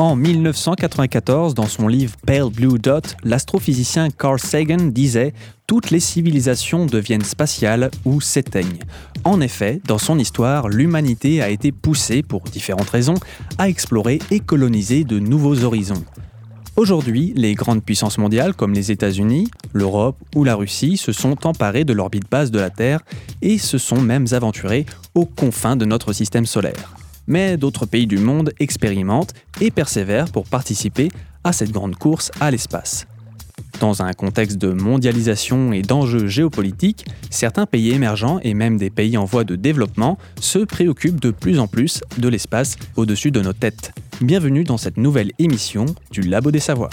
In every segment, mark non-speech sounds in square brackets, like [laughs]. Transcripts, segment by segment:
En 1994, dans son livre Pale Blue Dot, l'astrophysicien Carl Sagan disait Toutes les civilisations deviennent spatiales ou s'éteignent. En effet, dans son histoire, l'humanité a été poussée, pour différentes raisons, à explorer et coloniser de nouveaux horizons. Aujourd'hui, les grandes puissances mondiales comme les États-Unis, l'Europe ou la Russie se sont emparées de l'orbite basse de la Terre et se sont même aventurées aux confins de notre système solaire mais d'autres pays du monde expérimentent et persévèrent pour participer à cette grande course à l'espace. Dans un contexte de mondialisation et d'enjeux géopolitiques, certains pays émergents et même des pays en voie de développement se préoccupent de plus en plus de l'espace au-dessus de nos têtes. Bienvenue dans cette nouvelle émission du Labo des Savoirs.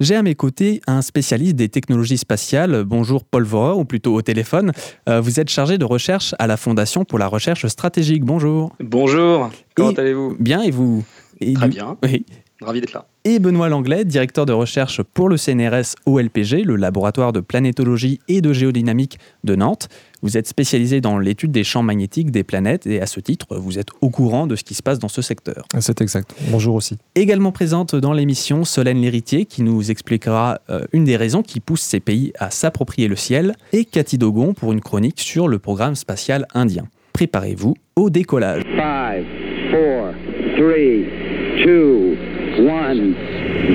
J'ai à mes côtés un spécialiste des technologies spatiales. Bonjour Paul Vorer, ou plutôt au téléphone. Euh, vous êtes chargé de recherche à la Fondation pour la recherche stratégique. Bonjour. Bonjour, comment allez-vous? Bien, et vous? Très bien. Oui. Ravi d'être là et Benoît Langlais, directeur de recherche pour le CNRS OLPG, le laboratoire de planétologie et de géodynamique de Nantes. Vous êtes spécialisé dans l'étude des champs magnétiques des planètes et à ce titre, vous êtes au courant de ce qui se passe dans ce secteur. C'est exact. Bonjour aussi. Également présente dans l'émission Solène Léritier qui nous expliquera euh, une des raisons qui poussent ces pays à s'approprier le ciel et Cathy Dogon pour une chronique sur le programme spatial indien. Préparez-vous au décollage. 5, 4, 3, 2, one,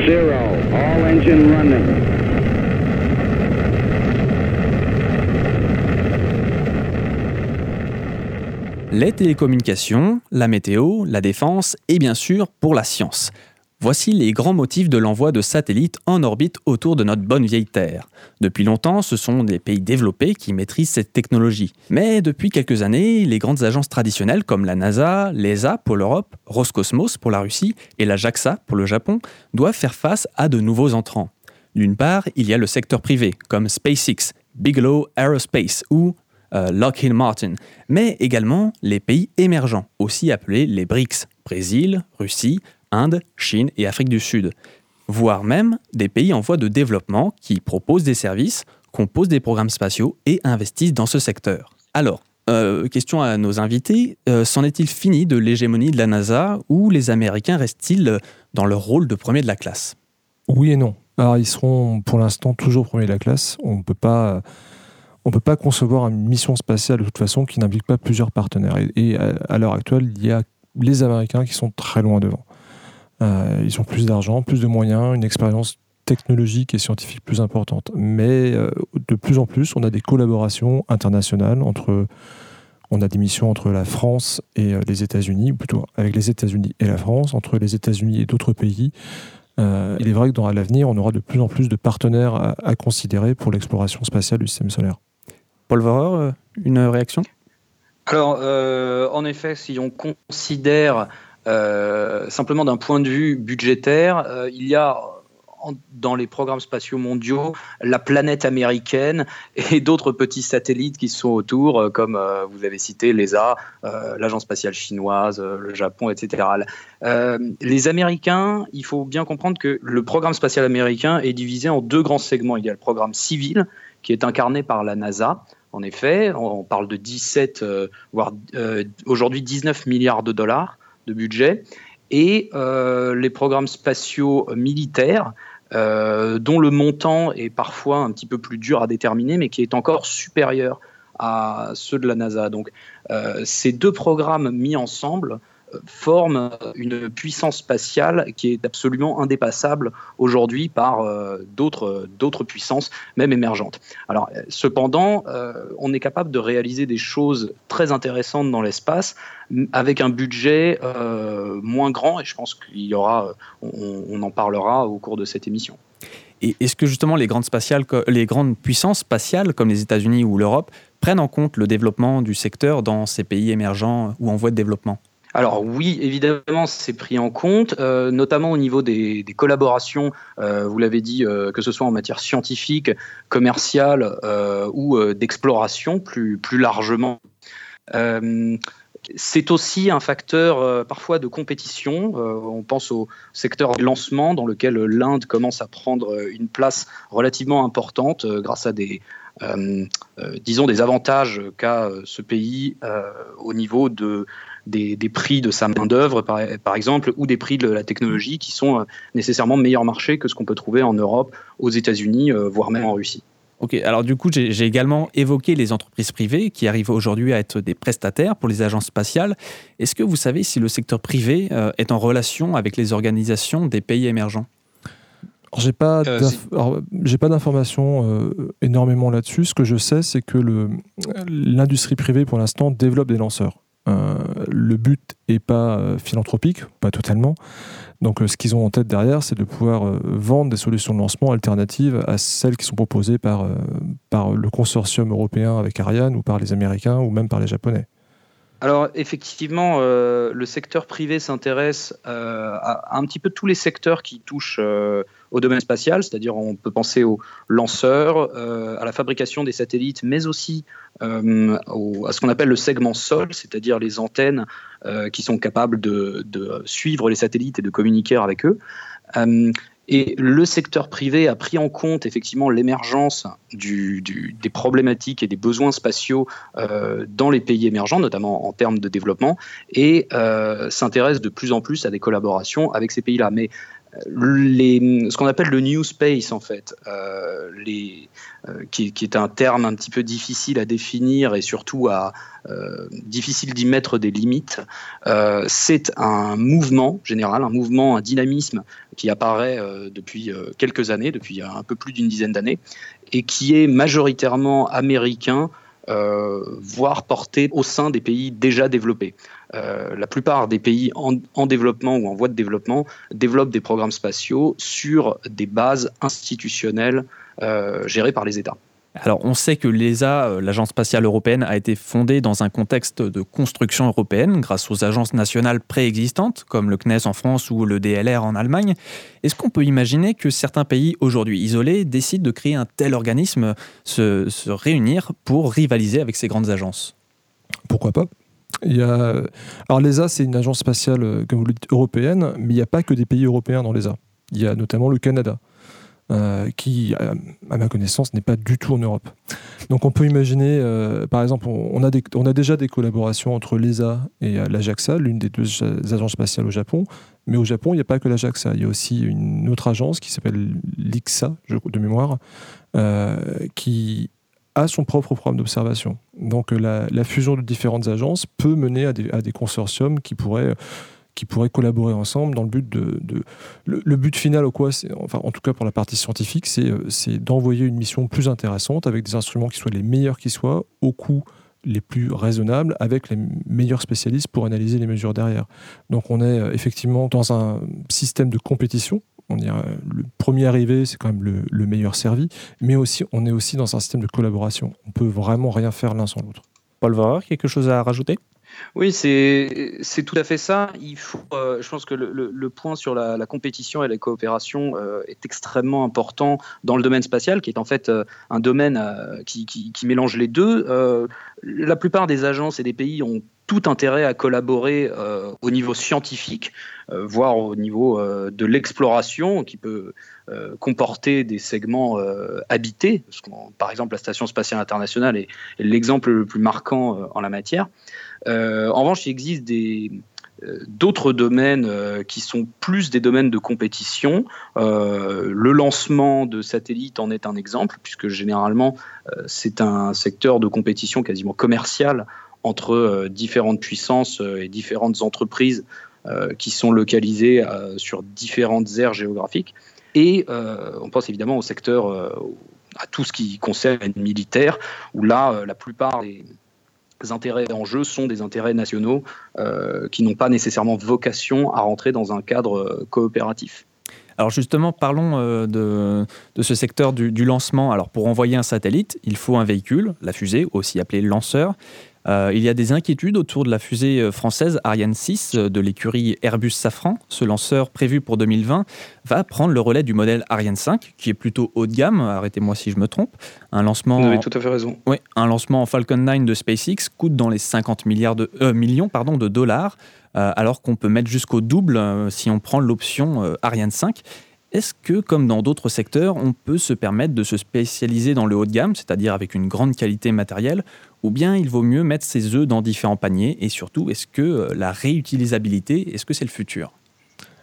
zero. All engine running. Les télécommunications, la météo, la défense et bien sûr pour la science. Voici les grands motifs de l'envoi de satellites en orbite autour de notre bonne vieille Terre. Depuis longtemps, ce sont des pays développés qui maîtrisent cette technologie. Mais depuis quelques années, les grandes agences traditionnelles comme la NASA, l'ESA pour l'Europe, Roscosmos pour la Russie et la JAXA pour le Japon doivent faire face à de nouveaux entrants. D'une part, il y a le secteur privé, comme SpaceX, Bigelow Aerospace ou euh, Lockheed Martin, mais également les pays émergents, aussi appelés les BRICS, Brésil, Russie, Inde, Chine et Afrique du Sud, voire même des pays en voie de développement qui proposent des services, composent des programmes spatiaux et investissent dans ce secteur. Alors, euh, question à nos invités, euh, s'en est-il fini de l'hégémonie de la NASA ou les Américains restent-ils dans leur rôle de premier de la classe? Oui et non. Alors ils seront pour l'instant toujours premier de la classe. On ne peut pas... On peut pas concevoir une mission spatiale de toute façon qui n'implique pas plusieurs partenaires. Et, à l'heure actuelle, il y a les Américains qui sont très loin devant. Euh, ils ont plus d'argent, plus de moyens, une expérience technologique et scientifique plus importante. Mais euh, de plus en plus, on a des collaborations internationales entre. On a des missions entre la France et euh, les États-Unis, ou plutôt avec les États-Unis et la France, entre les États-Unis et d'autres pays. il est vrai que dans l'avenir, on aura de plus en plus de partenaires à, considérer pour l'exploration spatiale du système solaire. Paul Vorer, une réaction? Alors, en effet, si on considère euh, simplement d'un point de vue budgétaire, euh, il y a dans les programmes spatiaux mondiaux la planète américaine et [laughs] d'autres petits satellites qui sont autour, euh, comme vous avez cité l'ESA, l'Agence spatiale chinoise, le Japon, etc. les Américains, il faut bien comprendre que le programme spatial américain est divisé en deux grands segments. Il y a le programme civil, qui est incarné par la NASA. En effet, on parle de 17, voire aujourd'hui 19 milliards de dollars de budget, et euh, les programmes spatiaux militaires, euh, dont le montant est parfois un petit peu plus dur à déterminer, mais qui est encore supérieur à ceux de la NASA. Donc euh, ces deux programmes mis ensemble forme une puissance spatiale qui est absolument indépassable aujourd'hui par euh, d'autres, d'autres puissances, même émergentes. Alors, cependant, euh, on est capable de réaliser des choses très intéressantes dans l'espace avec un budget euh, moins grand, et je pense qu'il y aura, on, en parlera au cours de cette émission. Et est-ce que justement les grandes, spatiales, les grandes puissances spatiales comme les États-Unis ou l'Europe prennent en compte le développement du secteur dans ces pays émergents ou en voie de développement? Alors oui, évidemment, c'est pris en compte, euh, notamment au niveau des, collaborations, euh, vous l'avez dit, euh, que ce soit en matière scientifique, commerciale ou d'exploration plus, largement. c'est aussi un facteur parfois de compétition. on pense au secteur du lancement dans lequel l'Inde commence à prendre une place relativement importante grâce à des, disons, des avantages qu'a ce pays au niveau de des, prix de sa main-d'œuvre, par, exemple, ou des prix de la technologie qui sont euh, nécessairement meilleurs marché que ce qu'on peut trouver en Europe, aux États-Unis, euh, voire même en Russie. Ok, alors du coup, j'ai également évoqué les entreprises privées qui arrivent aujourd'hui à être des prestataires pour les agences spatiales. Est-ce que vous savez si le secteur privé euh, est en relation avec les organisations des pays émergents? J'ai pas j'ai pas d'informations énormément là-dessus. Ce que je sais, c'est que l'industrie privée pour l'instant développe des lanceurs. Euh, le but n'est pas euh, philanthropique, pas totalement. Donc euh, ce qu'ils ont en tête derrière, c'est de pouvoir vendre des solutions de lancement alternatives à celles qui sont proposées par, par le consortium européen avec Ariane ou par les Américains ou même par les Japonais. Alors effectivement, le secteur privé s'intéresse à, un petit peu tous les secteurs qui touchent au domaine spatial, c'est-à-dire on peut penser aux lanceurs, euh, à la fabrication des satellites, mais aussi euh, à ce qu'on appelle le segment sol, c'est-à-dire les antennes euh, qui sont capables de, suivre les satellites et de communiquer avec eux. Et le secteur privé a pris en compte effectivement l'émergence des problématiques et des besoins spatiaux dans les pays émergents, notamment en termes de développement, et s'intéresse de plus en plus à des collaborations avec ces pays-là. Mais ce qu'on appelle le new space en fait, euh, euh, qui, est un terme un petit peu difficile à définir et surtout euh, difficile d'y mettre des limites. c'est un mouvement général, un mouvement, un dynamisme qui apparaît depuis quelques années, depuis un peu plus d'une dizaine d'années, et qui est majoritairement américain voire portée au sein des pays déjà développés. Euh, la plupart des pays en, développement ou en voie de développement développent des programmes spatiaux sur des bases institutionnelles euh, gérées par les États. Alors, on sait que l'ESA, euh, l'Agence spatiale européenne, a été fondée dans un contexte de construction européenne grâce aux agences nationales préexistantes, comme le CNES en France ou le DLR en Allemagne. Est-ce qu'on peut imaginer que certains pays aujourd'hui isolés décident de créer un tel organisme, se, réunir pour rivaliser avec ces grandes agences? Pourquoi pas? Il y. Alors l'ESA, c'est une agence spatiale, euh, comme européenne, mais il n'y a pas que des pays européens dans l'ESA. Il y a notamment le Canada. Euh, qui, à, ma connaissance, n'est pas du tout en Europe. Donc on peut imaginer, euh, par exemple, on, a déjà des collaborations entre l'ESA et euh, l'AJAXA, l'une des deux agences spatiales au Japon. Mais au Japon, il n'y a pas que l'AJAXA. Il y a aussi une autre agence qui s'appelle l'IXA, de mémoire, qui a son propre programme d'observation. Donc la, fusion de différentes agences peut mener à des consortiums qui pourraient qui pourraient collaborer ensemble dans le but de... Le, but final, quoi, enfin, en tout cas pour la partie scientifique, euh, c'est d'envoyer une mission plus intéressante avec des instruments qui soient les meilleurs qui soient, au coût les plus raisonnables, avec les meilleurs spécialistes pour analyser les mesures derrière. Donc on est euh, effectivement dans un système de compétition. On dirait, le premier arrivé, c'est quand même le, le meilleur servi, mais aussi on est aussi dans un système de collaboration. On peut vraiment rien faire l'un sans l'autre. Paul Vorer, quelque chose à rajouter? Oui, c'est tout à fait ça. Il faut, euh, je pense que le, point sur la, compétition et la coopération euh, est extrêmement important dans le domaine spatial, qui est en fait euh, un domaine qui, qui, mélange les deux. la plupart des agences et des pays ont tout intérêt à collaborer au niveau scientifique, voire au niveau de l'exploration, qui peut comporter des segments habités. par exemple, la Station spatiale internationale est l'exemple le plus marquant en la matière. Euh, en revanche, il existe euh, d'autres domaines euh, qui sont plus des domaines de compétition. le lancement de satellites en est un exemple, puisque généralement, c'est un secteur de compétition quasiment commercial entre différentes puissances et différentes entreprises qui sont localisées sur différentes aires géographiques. Et on pense évidemment au secteur, à tout ce qui concerne militaire, où là, la plupart des intérêts en jeu sont des intérêts nationaux euh, qui n'ont pas nécessairement vocation à rentrer dans un cadre euh, coopératif. Alors justement, parlons euh, de, de, ce secteur du, lancement. Alors pour envoyer un satellite, il faut un véhicule, la fusée, aussi appelée lanceur. Euh, il y a des inquiétudes autour de la fusée euh, française Ariane 6 euh, de l'écurie Airbus Safran. Ce lanceur prévu pour 2020 va prendre le relais du modèle Ariane 5, qui est plutôt haut de gamme, arrêtez-moi si je me trompe. Un lancement, Vous avez tout à fait raison. Oui, un lancement en Falcon 9 de SpaceX coûte dans les 50 milliards de, millions pardon, de dollars, alors qu'on peut mettre jusqu'au double si on prend l'option Ariane 5. Est-ce que, comme dans d'autres secteurs, on peut se permettre de se spécialiser dans le haut de gamme, c'est-à-dire avec une grande qualité matérielle, ou bien il vaut mieux mettre ses œufs dans différents paniers Et surtout, est-ce que euh, la réutilisabilité, est-ce que c'est le futur?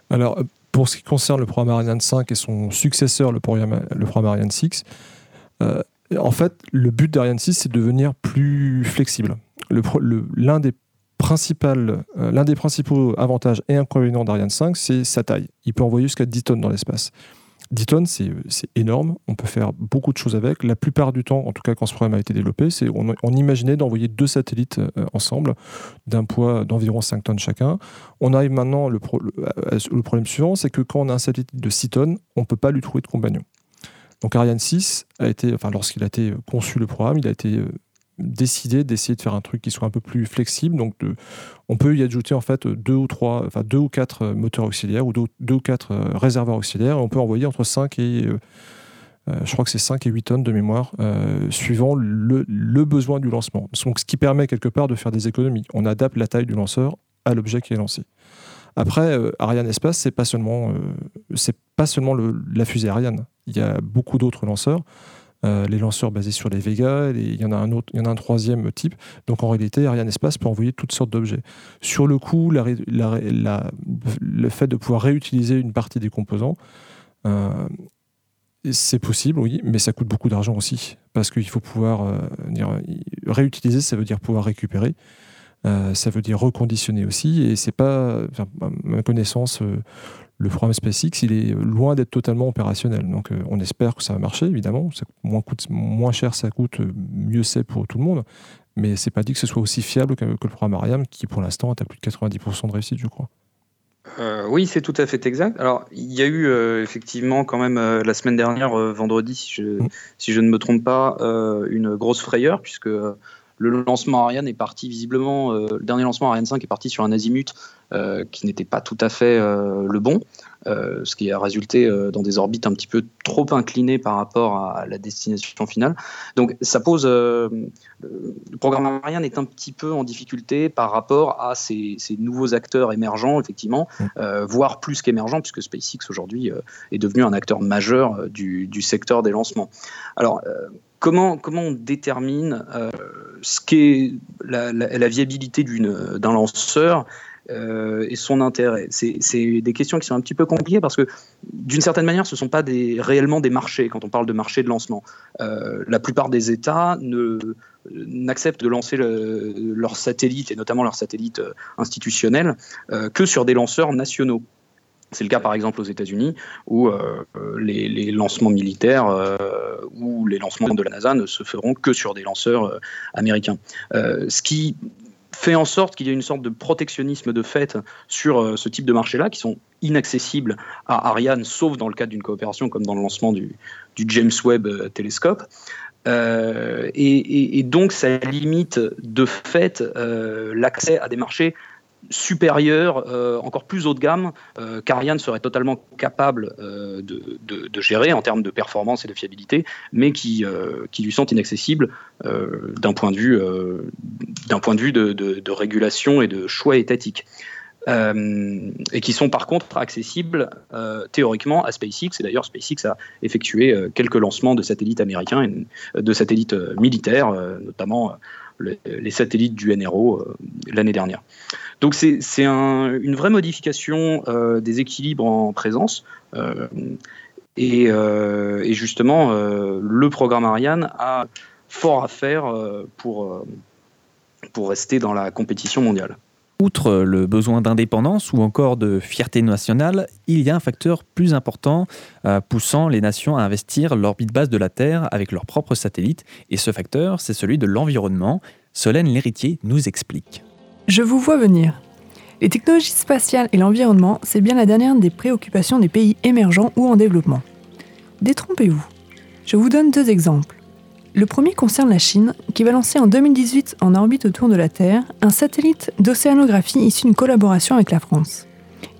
Alors, pour ce qui concerne le programme Ariane 5 et son successeur, le programme, le programme Ariane 6, euh, en fait, le but d'Ariane 6, c'est de devenir plus flexible. L'un des euh, l'un des principaux avantages et inconvénients d'Ariane 5, c'est sa taille. Il peut envoyer jusqu'à 10 tonnes dans l'espace. 10 tonnes, c'est énorme. On peut faire beaucoup de choses avec. La plupart du temps, en tout cas quand ce programme a été développé, c'est on, imaginait d'envoyer deux satellites euh, ensemble d'un poids d'environ 5 tonnes chacun. On arrive maintenant, le problème suivant, c'est que quand on a un satellite de 6 tonnes, on ne peut pas lui trouver de compagnon. Donc Ariane 6 a été, enfin lorsqu'il a été conçu le programme, il a été décider d'essayer de faire un truc qui soit un peu plus flexible. Donc, on peut y ajouter en fait deux ou trois, enfin deux ou quatre euh, moteurs auxiliaires ou deux, ou quatre euh, réservoirs auxiliaires. on peut envoyer entre 5 et euh, je crois que c'est 5 et 8 tonnes de mémoire, suivant le, besoin du lancement. Donc, ce qui permet quelque part de faire des économies. On adapte la taille du lanceur à l'objet qui est lancé. Après, Ariane Espace, c'est pas seulement, pas seulement la fusée Ariane. Il y a beaucoup d'autres lanceurs. Euh, les lanceurs basés sur les Vega, il y en a un autre, il y en a un troisième type. Donc en réalité, Ariane Espace peut envoyer toutes sortes d'objets. Sur le coup, le fait de pouvoir réutiliser une partie des composants, euh, c'est possible, oui, mais ça coûte beaucoup d'argent aussi, parce qu'il faut pouvoir euh, réutiliser, ça veut dire pouvoir récupérer. ça veut dire reconditionner aussi, et c'est pas, à ma connaissance, le programme SpaceX, il est loin d'être totalement opérationnel. Donc euh, on espère que ça va marcher, évidemment. moins, coûte, moins cher ça coûte, mieux c'est pour tout le monde. Mais c'est pas dit que ce soit aussi fiable que, le programme Ariane, qui pour l'instant est à plus de 90% de réussite, je crois. Euh, oui, c'est tout à fait exact. Alors, il y a eu euh, effectivement quand même la semaine dernière, vendredi, si je, mm. si je, ne me trompe pas, une grosse frayeur, puisque le lancement Ariane est parti visiblement, le dernier lancement Ariane 5 est parti sur un azimut qui n'était pas tout à fait euh, le bon, euh, ce qui a résulté dans des orbites un petit peu trop inclinées par rapport à la destination finale. Donc ça pose... le programme Ariane est un petit peu en difficulté par rapport à ces, nouveaux acteurs émergents, effectivement, mm. voire plus qu'émergents, puisque SpaceX aujourd'hui est devenu un acteur majeur du, secteur des lancements. Alors, Comment, comment, on détermine ce qu'est la, la, viabilité d'un lanceur euh, et son intérêt C'est des questions qui sont un petit peu compliquées parce que d'une certaine manière, ce ne sont pas réellement des marchés quand on parle de marché de lancement. Euh, la plupart des États n'acceptent de lancer leurs satellites, et notamment leurs satellites euh, institutionnels, que sur des lanceurs nationaux. C'est le cas par exemple aux États-Unis où les, lancements militaires ou les lancements de la NASA ne se feront que sur des lanceurs américains. ce qui fait en sorte qu'il y ait une sorte de protectionnisme de fait sur euh, ce type de marché-là, qui sont inaccessibles à Ariane, sauf dans le cadre d'une coopération comme dans le lancement du, James Webb euh, télescope. Euh, et, donc, ça limite de fait l'accès à des marchés supérieur, euh, encore plus haut de gamme, euh, qu'Ariane serait totalement capable euh, de, gérer en termes de performance et de fiabilité, mais qui, lui sont inaccessibles d'un point de vue, d'un point de, vue de, régulation et de choix étatique. et qui sont par contre accessibles théoriquement à SpaceX. Et d'ailleurs, SpaceX a effectué quelques lancements de satellites américains, et de satellites militaires, notamment les satellites du NRO l'année dernière. Donc c'est une vraie modification euh, des équilibres en présence. Euh, euh, et, justement, le programme Ariane a fort à faire pour, rester dans la compétition mondiale. Outre le besoin d'indépendance ou encore de fierté nationale, il y a un facteur plus important poussant les nations à investir l'orbite basse de la Terre avec leurs propres satellites, et ce facteur, c'est celui de l'environnement. Solène Lhéritier nous explique. Je vous vois venir. Les technologies spatiales et l'environnement, c'est bien la dernière des préoccupations des pays émergents ou en développement. Détrompez-vous. Je vous donne deux exemples. Le premier concerne la Chine, qui va lancer en 2018 en orbite autour de la Terre un satellite d'océanographie issu d'une collaboration avec la France.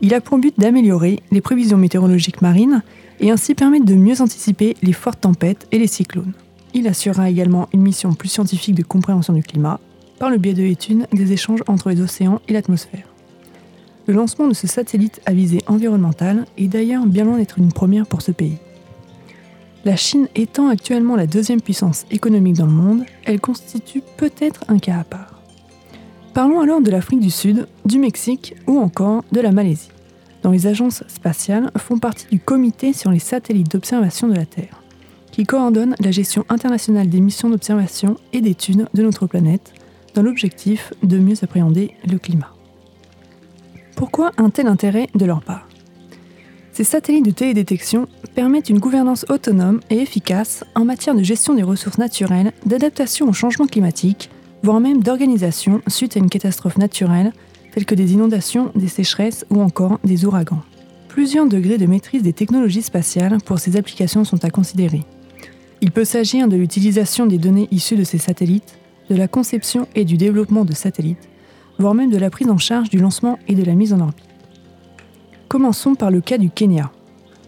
Il a pour but d'améliorer les prévisions météorologiques marines et ainsi permettre de mieux anticiper les fortes tempêtes et les cyclones. Il assurera également une mission plus scientifique de compréhension du climat par le biais de l'étude des échanges entre les océans et l'atmosphère. Le lancement de ce satellite à visée environnementale est d'ailleurs bien loin d'être une première pour ce pays. La Chine étant actuellement la deuxième puissance économique dans le monde, elle constitue peut-être un cas à part. Parlons alors de l'Afrique du Sud, du Mexique ou encore de la Malaisie, dont les agences spatiales font partie du comité sur les satellites d'observation de la Terre, qui coordonne la gestion internationale des missions d'observation et d'études de notre planète, l'objectif de mieux appréhender le climat. Pourquoi un tel intérêt de leur part? Ces satellites de télédétection permettent une gouvernance autonome et efficace en matière de gestion des ressources naturelles, d'adaptation au changement climatique, voire même d'organisation suite à une catastrophe naturelle telle que des inondations, des sécheresses ou encore des ouragans. Plusieurs degrés de maîtrise des technologies spatiales pour ces applications sont à considérer. Il peut s'agir de l'utilisation des données issues de ces satellites, de la conception et du développement de satellites, voire même de la prise en charge du lancement et de la mise en orbite. Commençons par le cas du Kenya.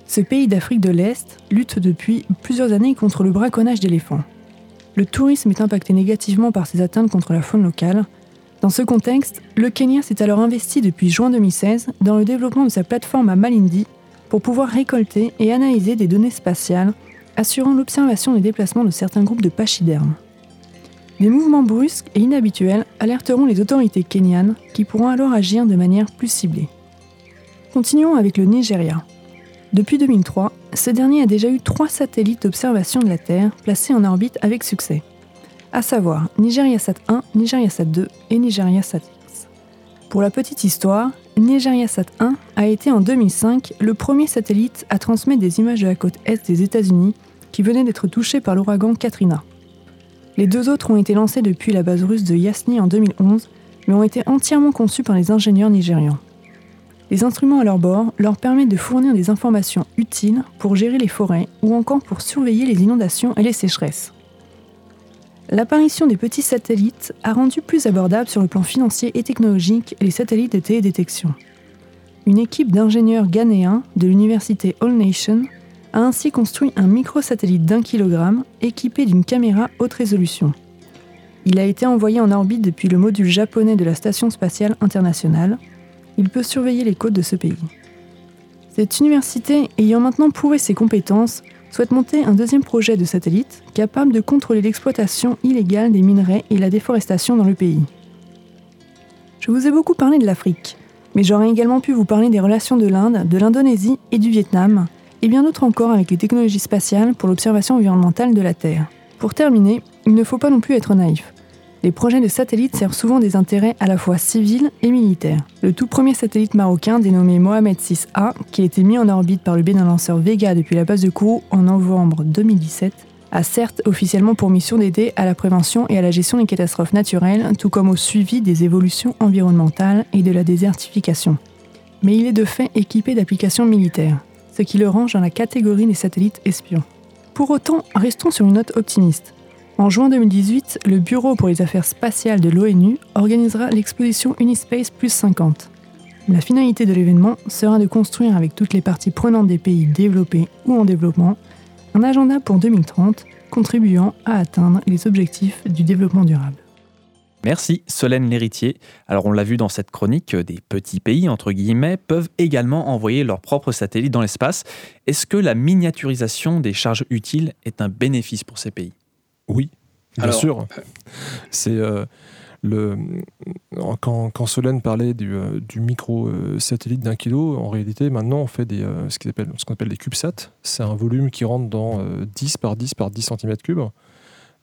Ce pays d'Afrique de l'Est lutte depuis plusieurs années contre le braconnage d'éléphants. Le tourisme est impacté négativement par ces atteintes contre la faune locale. Dans ce contexte, le Kenya s'est alors investi depuis juin 2016 dans le développement de sa plateforme à Malindi pour pouvoir récolter et analyser des données spatiales assurant l'observation des déplacements de certains groupes de pachydermes. Des mouvements brusques et inhabituels alerteront les autorités kenyanes qui pourront alors agir de manière plus ciblée. Continuons avec le Nigeria. Depuis 2003, ce dernier a déjà eu trois satellites d'observation de la Terre placés en orbite avec succès, à savoir NigeriaSat 1, NigeriaSat 2 et NigeriaSat X. Pour la petite histoire, NigeriaSat 1 a été en 2005 le premier satellite à transmettre des images de la côte est des États-Unis qui venait d'être touchée par l'ouragan Katrina. Les deux autres ont été lancés depuis la base russe de Yasni en 2011, mais ont été entièrement conçus par les ingénieurs nigérians. Les instruments à leur bord leur permettent de fournir des informations utiles pour gérer les forêts ou encore pour surveiller les inondations et les sécheresses. L'apparition des petits satellites a rendu plus abordable sur le plan financier et technologique les satellites de télédétection. Une équipe d'ingénieurs ghanéens de l'université All Nation a ainsi construit un microsatellite d'un kilogramme équipé d'une caméra haute résolution. Il a été envoyé en orbite depuis le module japonais de la Station spatiale internationale. Il peut surveiller les côtes de ce pays. Cette université, ayant maintenant prouvé ses compétences, souhaite monter un deuxième projet de satellite capable de contrôler l'exploitation illégale des minerais et la déforestation dans le pays. Je vous ai beaucoup parlé de l'Afrique, mais j'aurais également pu vous parler des relations de l'Inde, de l'Indonésie et du Vietnam, et bien d'autres encore avec les technologies spatiales pour l'observation environnementale de la Terre. Pour terminer, il ne faut pas non plus être naïf. Les projets de satellites servent souvent des intérêts à la fois civils et militaires. Le tout premier satellite marocain dénommé Mohamed 6A, qui a été mis en orbite par le biais d'un lanceur Vega depuis la base de Kourou en novembre 2017, a certes officiellement pour mission d'aider à la prévention et à la gestion des catastrophes naturelles, tout comme au suivi des évolutions environnementales et de la désertification. Mais il est de fait équipé d'applications militaires ce qui le range dans la catégorie des satellites espions. Pour autant, restons sur une note optimiste. En juin 2018, le Bureau pour les affaires spatiales de l'ONU organisera l'exposition Unispace Plus 50. La finalité de l'événement sera de construire avec toutes les parties prenantes des pays développés ou en développement un agenda pour 2030 contribuant à atteindre les objectifs du développement durable. Merci Solène Lhéritier. Alors on l'a vu dans cette chronique, des petits pays, entre guillemets, peuvent également envoyer leurs propres satellites dans l'espace. Est-ce que la miniaturisation des charges utiles est un bénéfice pour ces pays? Oui, bien sûr. C'est... Euh, le, quand, quand, Solène parlait du, euh, micro-satellite d'un kilo, en réalité, maintenant, on fait des, euh, ce qu'on appelle, appelle, des CubeSats. C'est un volume qui rentre dans 10 par 10 par 10 cm3.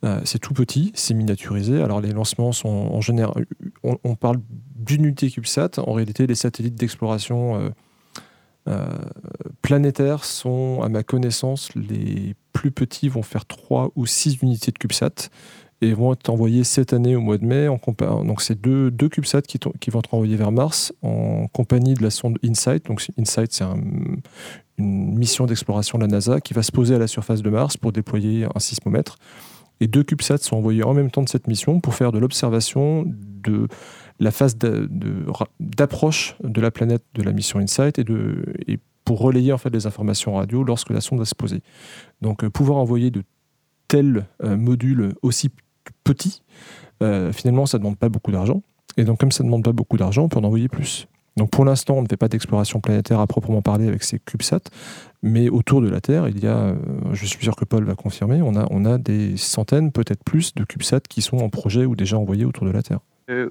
Euh, c'est tout petit, c'est miniaturisé. Alors les lancements sont en général, on, parle d'unité CubeSat. En réalité, les satellites d'exploration euh, euh, planétaires sont, à ma connaissance, les plus petits vont faire 3 ou 6 unités de CubeSat et vont être envoyés cette année au mois de mai. En donc c'est deux, deux CubeSats qui, qui, vont être envoyés vers Mars en compagnie de la sonde InSight. Donc InSight, c'est une mission d'exploration de la NASA qui va se poser à la surface de Mars pour déployer un sismomètre. Et deux CubeSats sont envoyés en même temps de cette mission pour faire de l'observation de la phase d'approche de, la planète de la mission InSight et, de, et pour relayer en fait les informations radio lorsque la sonde va se poser. Donc euh, pouvoir envoyer de tels euh, modules aussi petits, euh, finalement ça ne demande pas beaucoup d'argent. Et donc comme ça ne demande pas beaucoup d'argent, on peut en envoyer plus. Donc pour l'instant, on ne fait pas d'exploration planétaire à proprement parler avec ces CubeSats, mais autour de la Terre, il y a, je suis sûr que Paul va confirmer, on a, on a des centaines, peut-être plus, de CubeSats qui sont en projet ou déjà envoyés autour de la Terre.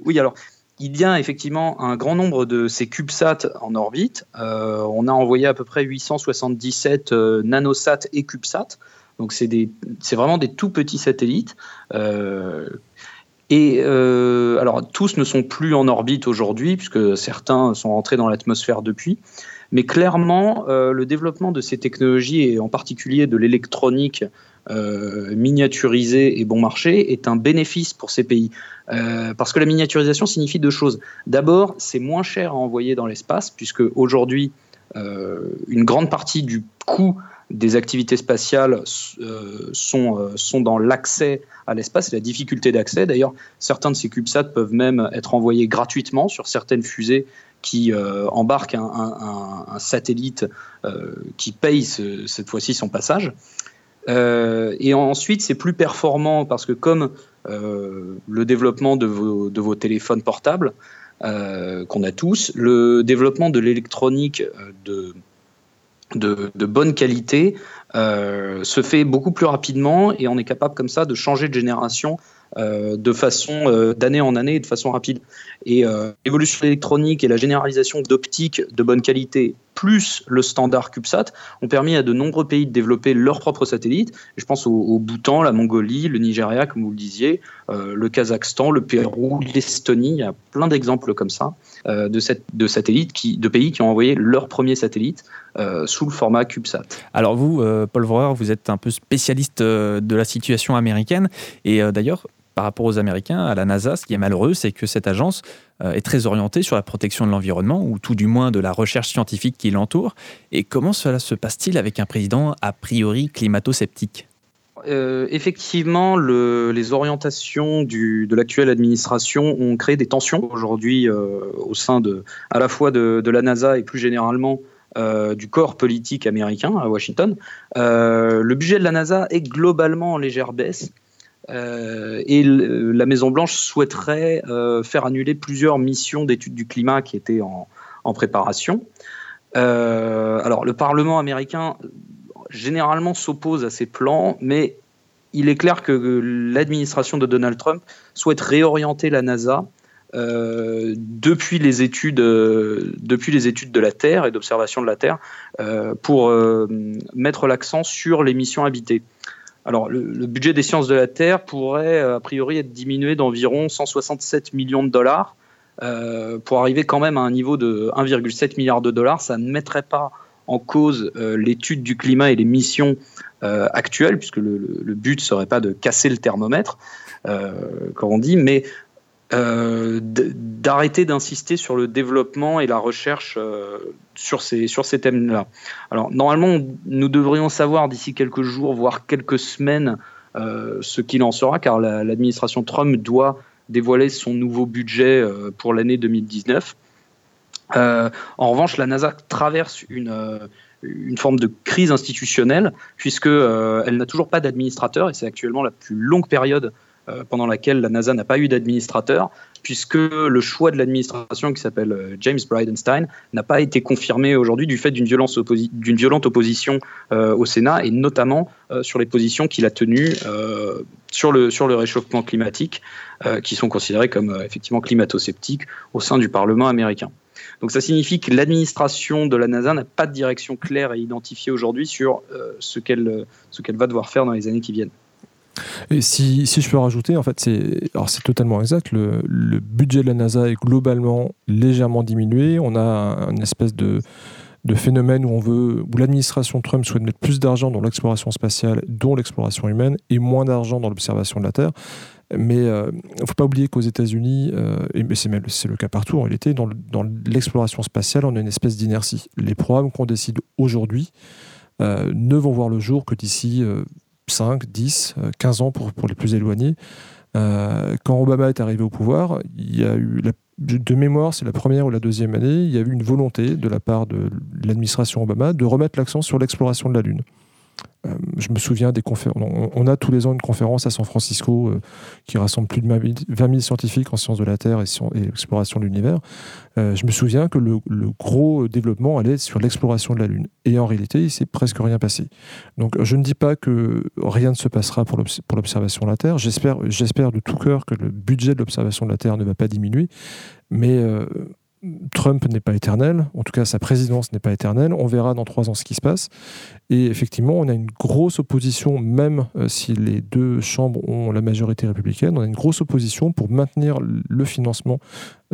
oui, alors il y a effectivement un grand nombre de ces CubeSats en orbite. Euh, on a envoyé à peu près 877 euh, nanosats et CubeSats. Donc c'est vraiment des tout petits satellites. Euh, et alors tous ne sont plus en orbite aujourd'hui, puisque certains sont rentrés dans l'atmosphère depuis. Mais clairement, le développement de ces technologies, et en particulier de l'électronique euh, miniaturisé et bon marché est un bénéfice pour ces pays. Euh, parce que la miniaturisation signifie deux choses. D'abord, c'est moins cher à envoyer dans l'espace, puisque aujourd'hui, euh, une grande partie du coût des activités spatiales sont dans l'accès à l'espace et la difficulté d'accès. D'ailleurs, certains de ces CubeSats peuvent même être envoyés gratuitement sur certaines fusées qui embarquent un, satellite qui paye cette fois-ci son passage. Euh, et ensuite, c'est plus performant parce que comme euh, le développement de vos, téléphones portables, euh, qu'on a tous, le développement de l'électronique de, bonne qualité se fait beaucoup plus rapidement et on est capable comme ça de changer de génération euh, de façon euh, d'année en année et de façon rapide. Et euh, l'évolution électronique et la généralisation d'optiques de bonne qualité, plus le standard CubeSat, ont permis à de nombreux pays de développer leurs propres satellites. je pense au, Bhoutan, la Mongolie, le Nigeria, comme vous le disiez, le Kazakhstan, le Pérou, l'Estonie. Il y a plein d'exemples comme ça de, cette, de satellites, de pays qui ont envoyé leur premier satellite sous le format CubeSat. Alors vous, Paul Vreur, vous êtes un peu spécialiste de la situation américaine. Et d'ailleurs, par rapport aux Américains, à la NASA, ce qui est malheureux, c'est que cette agence euh, est très orientée sur la protection de l'environnement, ou tout du moins de la recherche scientifique qui l'entoure. Et comment cela se passe-t-il avec un président a priori climato-sceptique? Euh, effectivement, les orientations de l'actuelle administration ont créé des tensions aujourd'hui euh, au sein de, à la fois de, la NASA et plus généralement du corps politique américain à Washington. le budget de la NASA est globalement en légère baisse. Euh, et la Maison Blanche souhaiterait euh, faire annuler plusieurs missions d'études du climat qui étaient en, préparation. Euh, alors le Parlement américain généralement s'oppose à ces plans, mais il est clair que l'administration de Donald Trump souhaite réorienter la NASA depuis, les études, depuis les études de la Terre et d'observation de la Terre pour mettre l'accent sur les missions habitées. Alors, le, budget des sciences de la Terre pourrait, euh, a priori, être diminué d'environ 167 millions de dollars euh, pour arriver quand même à un niveau de 1,7 milliard de dollars. Ça ne mettrait pas en cause euh, l'étude du climat et les missions actuelles, puisque le, le, but ne serait pas de casser le thermomètre, comme on dit, mais euh, d'arrêter d'insister sur le développement et la recherche euh, sur ces, sur ces thèmes-là. Alors, normalement, nous devrions savoir d'ici quelques jours, voire quelques semaines, euh, ce qu'il en sera, car l'administration Trump doit dévoiler son nouveau budget pour l'année 2019. en revanche, la NASA traverse une, une forme de crise institutionnelle, puisqu'elle elle n'a toujours pas d'administrateur, et c'est actuellement la plus longue période pendant laquelle la NASA n'a pas eu d'administrateur, puisque le choix de l'administration qui s'appelle euh, James Bridenstine n'a pas été confirmé aujourd'hui du fait d'une violente opposition euh, au Sénat et notamment sur les positions qu'il a tenues sur, le, sur le réchauffement climatique, qui sont considérées comme effectivement climato-sceptiques au sein du Parlement américain. Donc ça signifie que l'administration de la NASA n'a pas de direction claire et identifiée aujourd'hui sur ce qu'elle va devoir faire dans les années qui viennent. Et si, si, je peux rajouter, en fait, c'est alors c'est totalement exact. Le, budget de la NASA est globalement légèrement diminué. On a une espèce de, de phénomène où on veut, où l'administration Trump souhaite mettre plus d'argent dans l'exploration spatiale, dont l'exploration humaine, et moins d'argent dans l'observation de la Terre. Mais il euh, ne faut pas oublier qu'aux États-Unis, euh, et c'est le cas partout en réalité, dans l'exploration spatiale, on a une espèce d'inertie. Les programmes qu'on décide aujourd'hui euh, ne vont voir le jour que d'ici 5, 10, 15 ans pour, pour les plus éloignés. quand Obama est arrivé au pouvoir, il y a eu de mémoire, c'est la première ou la deuxième année, il y a eu une volonté de la part de l'administration Obama de remettre l'accent sur l'exploration de la Lune. Euh, je me souviens des conférences. On, a tous les ans une conférence à San Francisco euh, qui rassemble plus de 20 000 scientifiques en sciences de la Terre et, et exploration de l'univers. Euh, je me souviens que le, gros développement allait sur l'exploration de la Lune. Et en réalité, il s'est presque rien passé. Donc je ne dis pas que rien ne se passera pour l'observation de la Terre. J'espère de tout cœur que le budget de l'observation de la Terre ne va pas diminuer. Mais Trump n'est pas éternel, en tout cas sa présidence n'est pas éternelle, on verra dans trois ans ce qui se passe. Et effectivement, on a une grosse opposition, même euh, si les deux chambres ont la majorité républicaine, on a une grosse opposition pour maintenir le financement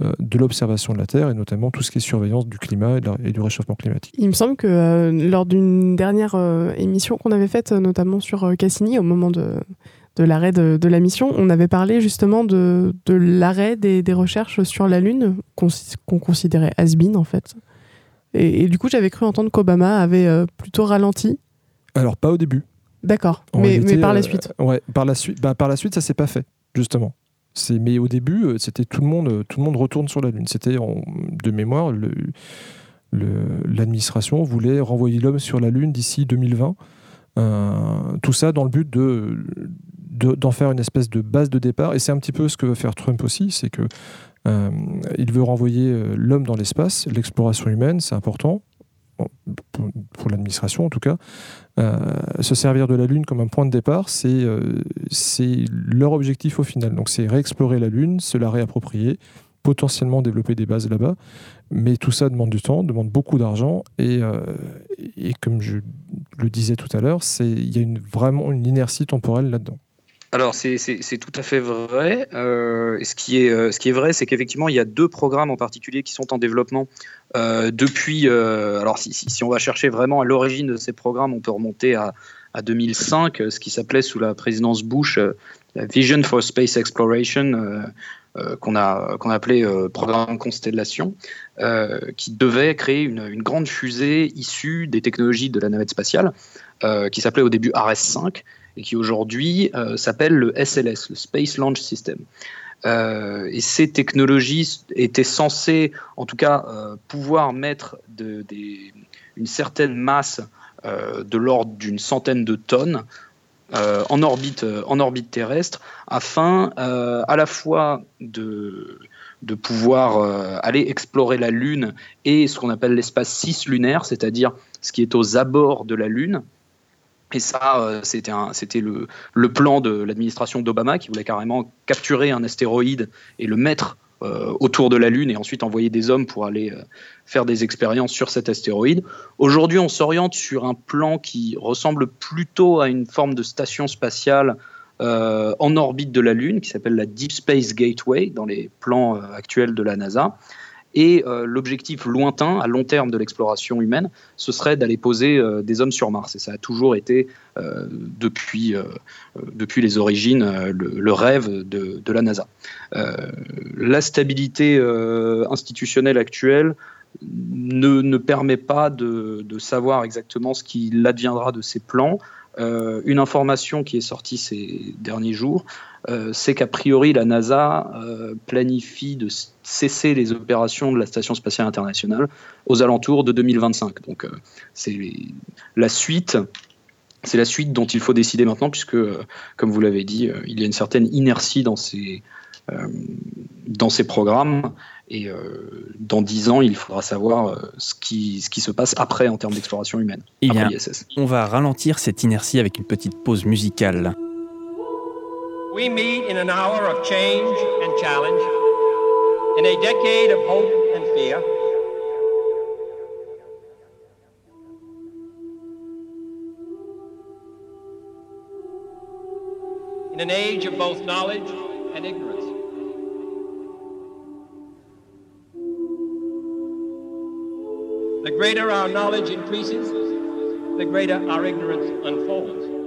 euh, de l'observation de la Terre, et notamment tout ce qui est surveillance du climat et, du réchauffement climatique. Il me semble que euh, lors d'une dernière émission qu'on avait faite, notamment sur Cassini, au moment de de l'arrêt de, la mission, on avait parlé justement de, l'arrêt des, recherches sur la Lune, qu'on considérait has en fait. Et, du coup, j'avais cru entendre qu'Obama avait euh, plutôt ralenti. Alors, pas au début. D'accord, mais, par la euh, suite. ouais, par la suite, bah, par la suite, ça s'est pas fait, justement. Mais au début, euh, c'était tout le monde, tout le monde retourne sur la Lune. C'était de mémoire, l'administration voulait renvoyer l'homme sur la Lune d'ici 2020. tout ça dans le but de d'en faire une espèce de base de départ. Et c'est un petit peu ce que veut faire Trump aussi, c'est que euh, il veut renvoyer euh, l'homme dans l'espace, l'exploration humaine, c'est important. Pour, l'administration en tout cas, euh, se servir de la Lune comme un point de départ, c'est leur objectif au final. Donc c'est réexplorer la Lune, se la réapproprier, potentiellement développer des bases là-bas. Mais tout ça demande du temps, demande beaucoup d'argent. Et, comme je le disais tout à l'heure, il y a vraiment une inertie temporelle là-dedans. Alors c'est tout à fait vrai. Euh, ce, qui est, euh, ce qui est vrai, c'est qu'effectivement, il y a deux programmes en particulier qui sont en développement euh, depuis... alors si, on va chercher vraiment à l'origine de ces programmes, on peut remonter à, à 2005, ce qui s'appelait sous la présidence Bush la Vision for Space Exploration, qu'on a, qu'on a appelé programme Constellation, qui devait créer une, grande fusée issue des technologies de la navette spatiale, qui s'appelait au début RS-5 et qui aujourd'hui euh, s'appelle le SLS, le Space Launch System. Euh, et ces technologies étaient censées, en tout cas, euh, pouvoir mettre une certaine masse de l'ordre d'une centaine de tonnes en, orbite, en orbite terrestre, afin à la fois de, de pouvoir aller explorer la Lune et ce qu'on appelle l'espace cislunaire, c'est-à-dire ce qui est aux abords de la Lune, et ça, euh, c'était le, plan de l'administration d'Obama qui voulait carrément capturer un astéroïde et le mettre euh, autour de la Lune et ensuite envoyer des hommes pour aller euh, faire des expériences sur cet astéroïde. Aujourd'hui, on s'oriente sur un plan qui ressemble plutôt à une forme de station spatiale en orbite de la Lune qui s'appelle la Deep Space Gateway dans les plans actuels de la NASA. Et euh, l'objectif lointain, à long terme de l'exploration humaine, ce serait d'aller poser euh, des hommes sur Mars. Et ça a toujours été, euh, depuis, depuis les origines, le, rêve de, la NASA. la stabilité institutionnelle actuelle ne, ne permet pas de, de, savoir exactement ce qu'il adviendra de ces plans. une information qui est sortie ces derniers jours c'est qu'a priori la NASA euh, planifie de cesser les opérations de la Station spatiale internationale aux alentours de 2025. Donc euh, c'est la suite. C'est la suite dont il faut décider maintenant, puisque, comme vous l'avez dit, il y a une certaine inertie dans ces, dans ces programmes. Et dans dix ans, il faudra savoir ce, qui, ce qui se passe après en termes d'exploration humaine. Eh bien, on va ralentir cette inertie avec une petite pause musicale. We meet in an hour of change and challenge, in a decade of hope and fear. In an age of both knowledge and ignorance. The greater our knowledge increases, the greater our ignorance unfolds.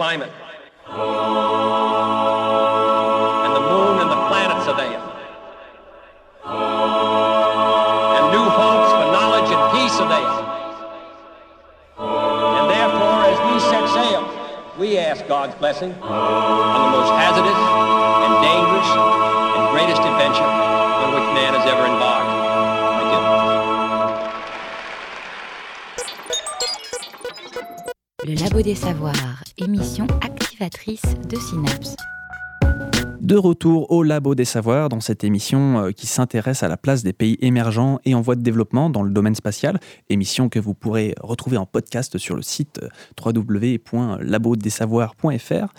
It. And the moon and the planets are there. And new hopes for knowledge and peace are there. And therefore, as we set sail, we ask God's blessing on the most hazardous and dangerous and greatest adventure on which man has ever embarked. Le Labo des Savoirs, émission activatrice de Synapse. De retour au Labo des Savoirs dans cette émission euh, qui s'intéresse à la place des pays émergents et en voie de développement dans le domaine spatial, émission que vous pourrez retrouver en podcast sur le site euh, www.labodessavoirs.fr.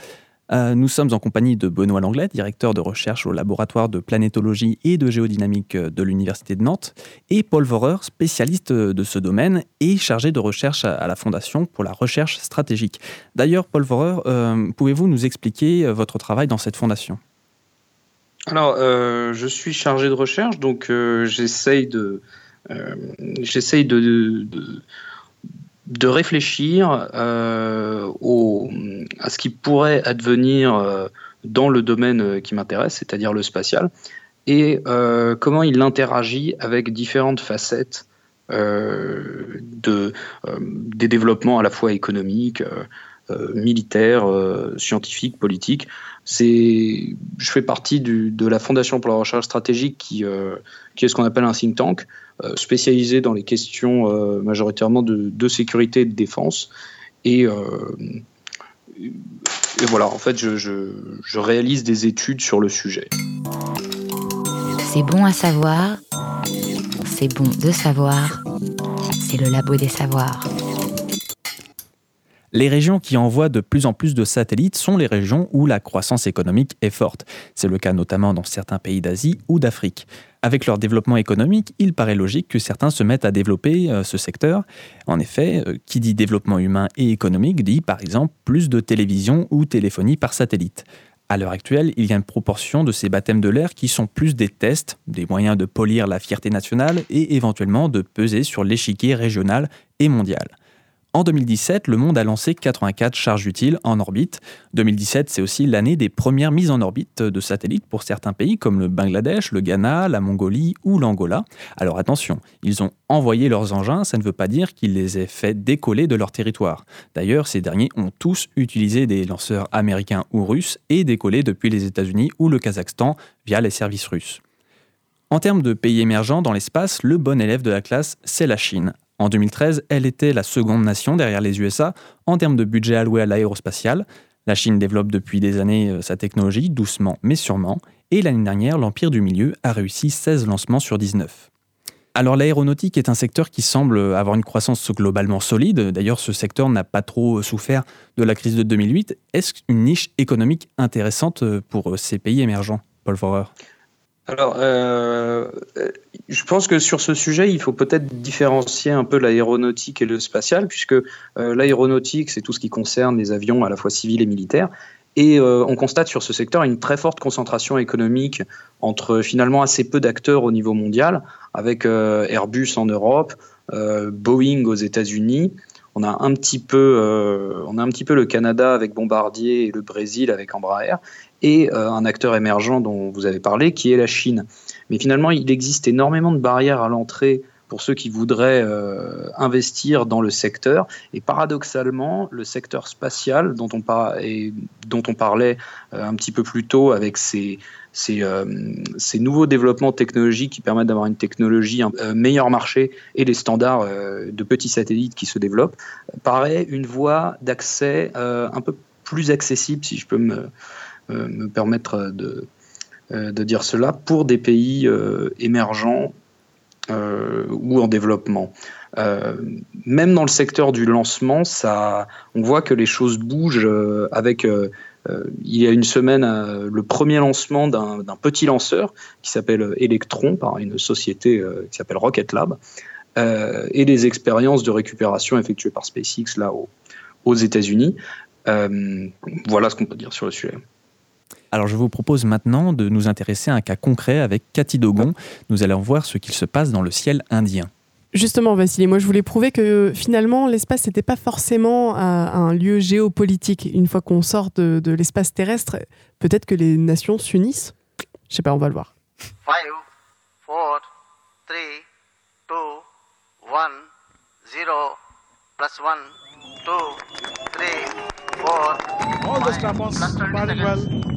Euh, nous sommes en compagnie de Benoît Langlais, directeur de recherche au laboratoire de planétologie et de géodynamique de l'Université de Nantes, et Paul Vorer, spécialiste de ce domaine et chargé de recherche à la Fondation pour la recherche stratégique. D'ailleurs, Paul Vorer, euh, pouvez-vous nous expliquer votre travail dans cette fondation? Alors, euh, je suis chargé de recherche, donc j'essaye de, de- de réfléchir euh, à ce qui pourrait advenir euh, dans le domaine euh, qui m'intéresse, c'est-à-dire le spatial, et comment il interagit avec différentes facettes de, des développements à la fois économiques, militaires, scientifiques, politiques. C'est, je fais partie de la Fondation pour la recherche stratégique qui, euh, est ce qu'on appelle un think tank, euh, spécialisé dans les questions euh, majoritairement de, sécurité et de défense. Et, voilà, en fait, je réalise des études sur le sujet. C'est bon à savoir, c'est bon de savoir, c'est le Labo des Savoirs. Les régions qui envoient de plus en plus de satellites sont les régions où la croissance économique est forte. C'est le cas notamment dans certains pays d'Asie ou d'Afrique. Avec leur développement économique, il paraît logique que certains se mettent à développer euh, ce secteur. En effet, euh, qui dit développement humain et économique dit par exemple plus de télévision ou téléphonie par satellite. À l'heure actuelle, il y a une proportion de ces baptêmes de l'air qui sont plus des tests, des moyens de polir la fierté nationale et éventuellement de peser sur l'échiquier régional et mondial. En 2017, le monde a lancé 84 charges utiles en orbite. 2017, c'est aussi l'année des premières mises en orbite de satellites pour certains pays comme le Bangladesh, le Ghana, la Mongolie ou l'Angola. Alors attention, ils ont envoyé leurs engins, ça ne veut pas dire qu'ils les aient fait décoller de leur territoire. D'ailleurs, ces derniers ont tous utilisé des lanceurs américains ou russes et décollé depuis les États-Unis ou le Kazakhstan via les services russes. En termes de pays émergents dans l'espace, le bon élève de la classe, c'est la Chine. En 2013, elle était la seconde nation derrière les USA en termes de budget alloué à l'aérospatiale. La Chine développe depuis des années euh, sa technologie, doucement mais sûrement, et l'année dernière, l'Empire du Milieu a réussi 16 lancements sur 19. Alors l'aéronautique est un secteur qui semble avoir une croissance globalement solide. D'ailleurs, ce secteur n'a pas trop souffert de la crise de 2008. Est-ce une niche économique intéressante pour ces pays émergents, Paul Forer Alors, euh, je pense que sur ce sujet, il faut peut-être différencier un peu l'aéronautique et le spatial, puisque euh, l'aéronautique, c'est tout ce qui concerne les avions à la fois civils et militaires. Et euh, on constate sur ce secteur une très forte concentration économique entre finalement assez peu d'acteurs au niveau mondial, avec euh, Airbus en Europe, euh, Boeing aux États-Unis. On a un petit peu, on a un petit peu le Canada avec Bombardier et le Brésil avec Embraer, et un acteur émergent dont vous avez parlé, qui est la Chine. Mais finalement, il existe énormément de barrières à l'entrée pour ceux qui voudraient euh, investir dans le secteur. Et paradoxalement, le secteur spatial, dont on, parlait euh, un petit peu plus tôt avec euh, ces nouveaux développements technologiques qui permettent d'avoir une technologie un meilleur marché et les standards de petits satellites qui se développent, paraît une voie d'accès un peu plus accessible, si je peux me, me permettre de, de dire cela, pour des pays émergents euh, ou en développement. Euh, même dans le secteur du lancement, ça, on voit que les choses bougent euh, avec il y a une semaine le premier lancement d'un petit lanceur qui s'appelle Electron par une société qui s'appelle Rocket Lab et les expériences de récupération effectuées par SpaceX là aux États-Unis. voilà ce qu'on peut dire sur le sujet. Alors je vous propose maintenant de nous intéresser à un cas concret avec Cathy Dogon. Nous allons voir ce qu'il se passe dans le ciel indien. Justement, Vassili, moi je voulais prouver que finalement l'espace n'était pas forcément un, lieu géopolitique. Une fois qu'on sort de, l'espace terrestre, peut-être que les nations s'unissent. Je sais pas, on va le voir. 5, 4, 3, 2, 1, 0, plus 1, 2, 3, 4, All the stuff well.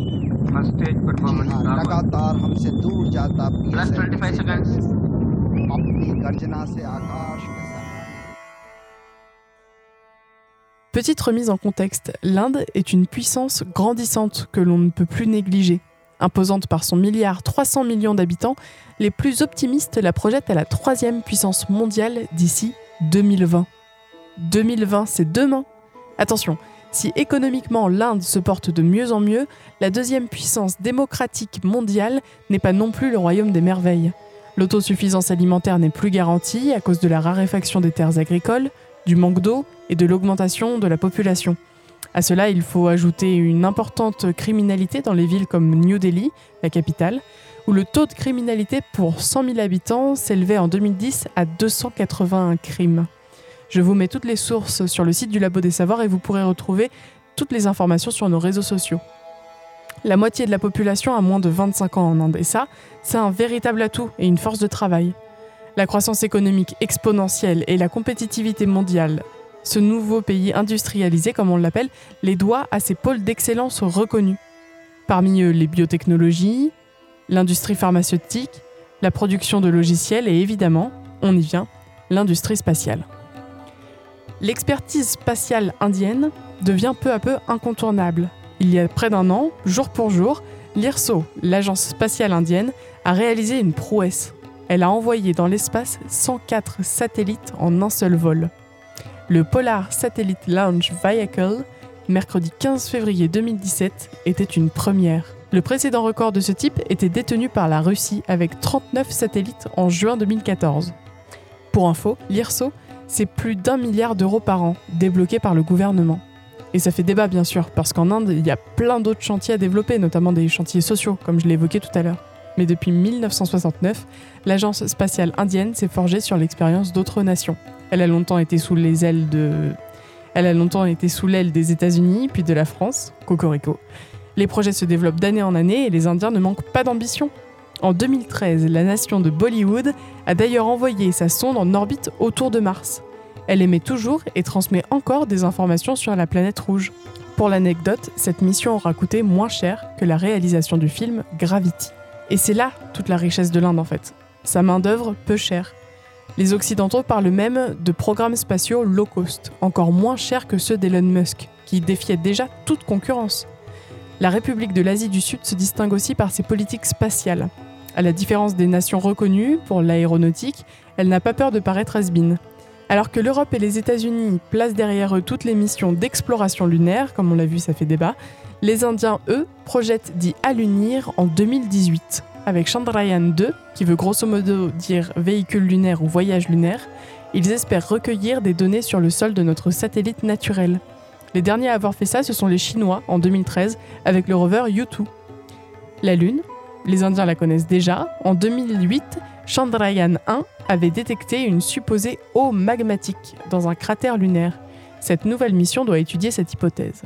Petite remise en contexte, l'Inde est une puissance grandissante que l'on ne peut plus négliger. Imposante par son milliard 300 millions d'habitants, les plus optimistes la projettent à la troisième puissance mondiale d'ici 2020. 2020, c'est demain. Attention, si économiquement l'Inde se porte de mieux en mieux, la deuxième puissance démocratique mondiale n'est pas non plus le royaume des merveilles. L'autosuffisance alimentaire n'est plus garantie à cause de la raréfaction des terres agricoles, du manque d'eau et de l'augmentation de la population. À cela, il faut ajouter une importante criminalité dans les villes comme New Delhi, la capitale, où le taux de criminalité pour 100 000 habitants s'élevait en 2010 à 281 crimes. Je vous mets toutes les sources sur le site du Labo des Savoirs et vous pourrez retrouver toutes les informations sur nos réseaux sociaux. La moitié de la population a moins de 25 ans en Inde et ça, c'est un véritable atout et une force de travail. La croissance économique exponentielle et la compétitivité mondiale, ce nouveau pays industrialisé comme on l'appelle, les doit à ses pôles d'excellence reconnus. Parmi eux les biotechnologies, l'industrie pharmaceutique, la production de logiciels et évidemment, on y vient, l'industrie spatiale. L'expertise spatiale indienne devient peu à peu incontournable. Il y a près d'un an, jour pour jour, l'IRSO, l'agence spatiale indienne, a réalisé une prouesse. Elle a envoyé dans l'espace 104 satellites en un seul vol. Le Polar Satellite Launch Vehicle, mercredi 15 février 2017, était une première. Le précédent record de ce type était détenu par la Russie avec 39 satellites en juin 2014. Pour info, l'IRSO c'est plus d'un milliard d'euros par an débloqués par le gouvernement. Et ça fait débat bien sûr, parce qu'en Inde, il y a plein d'autres chantiers à développer, notamment des chantiers sociaux, comme je évoqué tout à l'heure. Mais depuis 1969, l'agence spatiale indienne s'est forgée sur l'expérience d'autres nations. Elle a longtemps été sous les ailes de... Elle a longtemps été sous l'aile des États-Unis, puis de la France, Cocorico. Les projets se développent d'année en année et les Indiens ne manquent pas d'ambition. En 2013, la nation de Bollywood a d'ailleurs envoyé sa sonde en orbite autour de Mars. Elle émet toujours et transmet encore des informations sur la planète rouge. Pour l'anecdote, cette mission aura coûté moins cher que la réalisation du film Gravity. Et c'est là toute la richesse de l'Inde en fait. Sa main-d'œuvre peu chère. Les Occidentaux parlent même de programmes spatiaux low cost, encore moins chers que ceux d'Elon Musk, qui défiaient déjà toute concurrence. La République de l'Asie du Sud se distingue aussi par ses politiques spatiales. À la différence des nations reconnues pour l'aéronautique, elle n'a pas peur de paraître has Alors que l'Europe et les États-Unis placent derrière eux toutes les missions d'exploration lunaire, comme on l'a vu, ça fait débat, les Indiens, eux, projettent d'y allunir en 2018, avec Chandrayaan 2, qui veut grosso modo dire véhicule lunaire ou voyage lunaire. Ils espèrent recueillir des données sur le sol de notre satellite naturel. Les derniers à avoir fait ça, ce sont les Chinois en 2013 avec le rover U2. La Lune, les Indiens la connaissent déjà. En 2008, Chandrayaan 1 avait détecté une supposée eau magmatique dans un cratère lunaire. Cette nouvelle mission doit étudier cette hypothèse.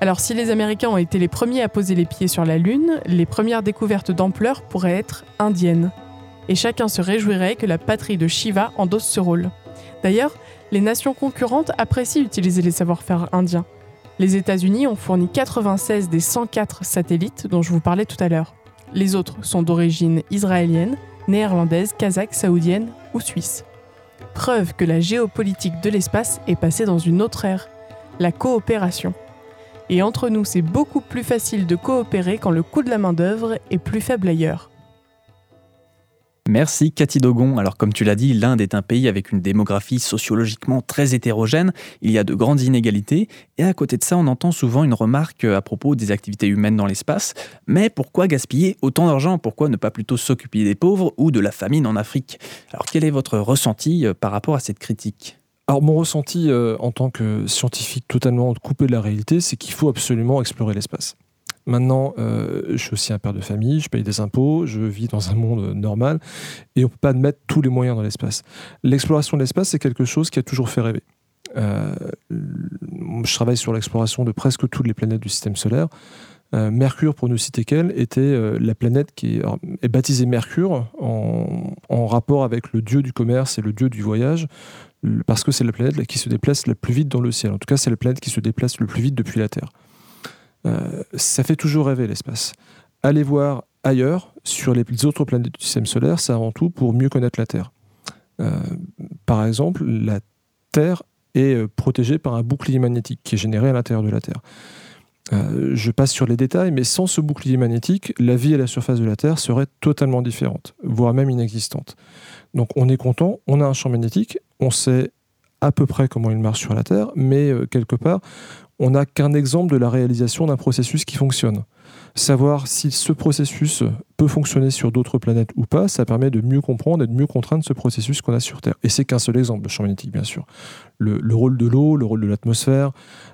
Alors si les Américains ont été les premiers à poser les pieds sur la Lune, les premières découvertes d'ampleur pourraient être indiennes. Et chacun se réjouirait que la patrie de Shiva endosse ce rôle. D'ailleurs, les nations concurrentes apprécient utiliser les savoir-faire indiens. Les États-Unis ont fourni 96 des 104 satellites dont je vous parlais tout à l'heure. Les autres sont d'origine israélienne, néerlandaise, kazakh, saoudienne ou suisse. Preuve que la géopolitique de l'espace est passée dans une autre ère, la coopération. Et entre nous, c'est beaucoup plus facile de coopérer quand le coût de la main-d'œuvre est plus faible ailleurs. Merci Cathy Dogon. Alors comme tu l'as dit, l'Inde est un pays avec une démographie sociologiquement très hétérogène, il y a de grandes inégalités, et à côté de ça on entend souvent une remarque à propos des activités humaines dans l'espace, mais pourquoi gaspiller autant d'argent? Pourquoi ne pas plutôt s'occuper des pauvres ou de la famine en Afrique? Alors quel est votre ressenti euh, par rapport à cette critique? Alors mon ressenti euh, en tant que scientifique totalement coupé de la réalité, c'est qu'il faut absolument explorer l'espace. Maintenant, euh, je suis aussi un père de famille, je paye des impôts, je vis dans un monde normal, et on ne peut pas mettre tous les moyens dans l'espace. L'exploration de l'espace, c'est quelque chose qui a toujours fait rêver. Euh, je travaille sur l'exploration de presque toutes les planètes du système solaire. Mercure, pour ne citer qu'elle, était la planète qui est, baptisée Mercure en, en, rapport avec le dieu du commerce et le dieu du voyage parce que c'est la planète qui se déplace la plus vite dans le ciel. En tout cas, c'est la planète qui se déplace le plus vite depuis la Terre. Euh, ça fait toujours rêver l'espace. Allez voir ailleurs, sur les autres planètes du système solaire, c'est avant tout pour mieux connaître la Terre. Euh, par exemple, la Terre est euh, protégée par un bouclier magnétique qui est généré à l'intérieur de la Terre. je passe sur les détails, mais sans ce bouclier magnétique, la vie à la surface de la Terre serait totalement différente, voire même inexistante. Donc on est content, on a un champ magnétique, on sait à peu près comment il marche sur la Terre, mais quelque part, on n'a qu'un exemple de la réalisation d'un processus qui fonctionne. Savoir si ce processus peut fonctionner sur d'autres planètes ou pas, ça permet de mieux comprendre et de mieux contraindre ce processus qu'on a sur Terre. Et c'est qu'un seul exemple, le champ magnétique, bien sûr. Le, rôle de l'eau, le rôle de l'atmosphère,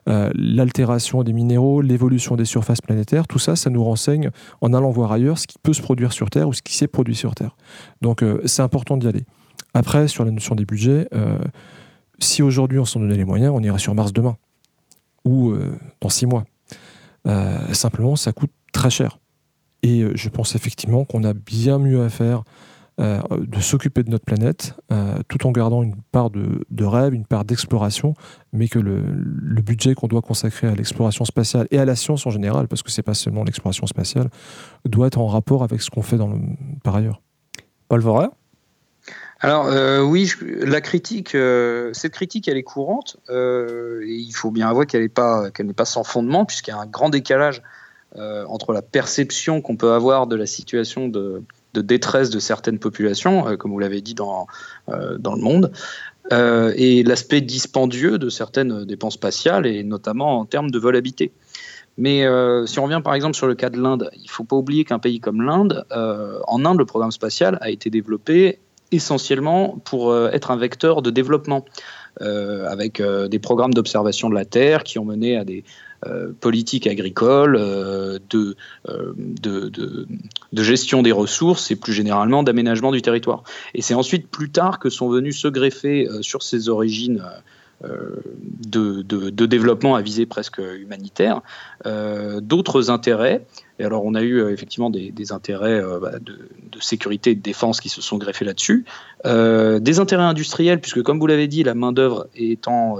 euh, l'altération des minéraux, l'évolution des surfaces planétaires, tout ça, ça nous renseigne en allant voir ailleurs ce qui peut se produire sur Terre ou ce qui s'est produit sur Terre. Donc euh, c'est important d'y aller. Après, sur la notion des budgets, euh, si aujourd'hui on s'en donnait les moyens, on irait sur Mars demain ou euh, dans six mois. Euh, simplement, ça coûte très cher. Et je pense effectivement qu'on a bien mieux à faire de s'occuper de notre planète, tout en gardant une part de, rêve, une part d'exploration, mais que le, budget qu'on doit consacrer à l'exploration spatiale et à la science en général, parce que c'est pas seulement l'exploration spatiale, doit être en rapport avec ce qu'on fait par ailleurs. Paul Vorer alors euh, oui, la critique, euh, cette critique, elle est courante. Euh, et il faut bien avouer qu'elle n'est pas, qu'elle pas sans fondement, puisqu'il y a un grand décalage entre la perception qu'on peut avoir de la situation de, détresse de certaines populations, comme vous l'avez dit dans, dans le monde, et l'aspect dispendieux de certaines dépenses spatiales, et notamment en termes de vol habité. Mais si on revient par exemple sur le cas de l'Inde, il ne faut pas oublier qu'un pays comme l'Inde, en Inde, le programme spatial a été développé essentiellement pour euh, être un vecteur de développement, euh, avec euh, des programmes d'observation de la Terre qui ont mené à des politiques agricoles, de, gestion des ressources et plus généralement d'aménagement du territoire. Et c'est ensuite plus tard que sont venus se greffer sur ces origines de, de, développement à visée presque humanitaire, d'autres intérêts et alors, on a eu euh, effectivement des, intérêts euh, bah, de, sécurité et de défense qui se sont greffés là-dessus. Euh, des intérêts industriels, puisque, comme vous l'avez dit, la main-d'œuvre étant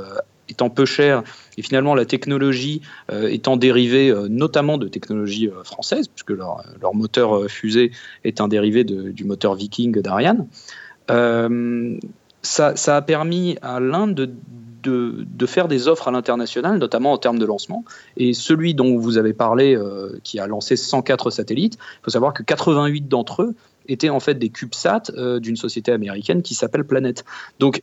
étant peu chère et finalement la technologie étant dérivée notamment de technologies françaises, puisque leur, leur, moteur fusée est un dérivé du moteur Viking d'Ariane, ça, ça, a permis à l'Inde de de, faire des offres à l'international, notamment en termes de lancement. Et celui dont vous avez parlé, euh, qui a lancé 104 satellites, il faut savoir que 88 d'entre eux étaient en fait des CubeSats euh, d'une société américaine qui s'appelle Planet. Donc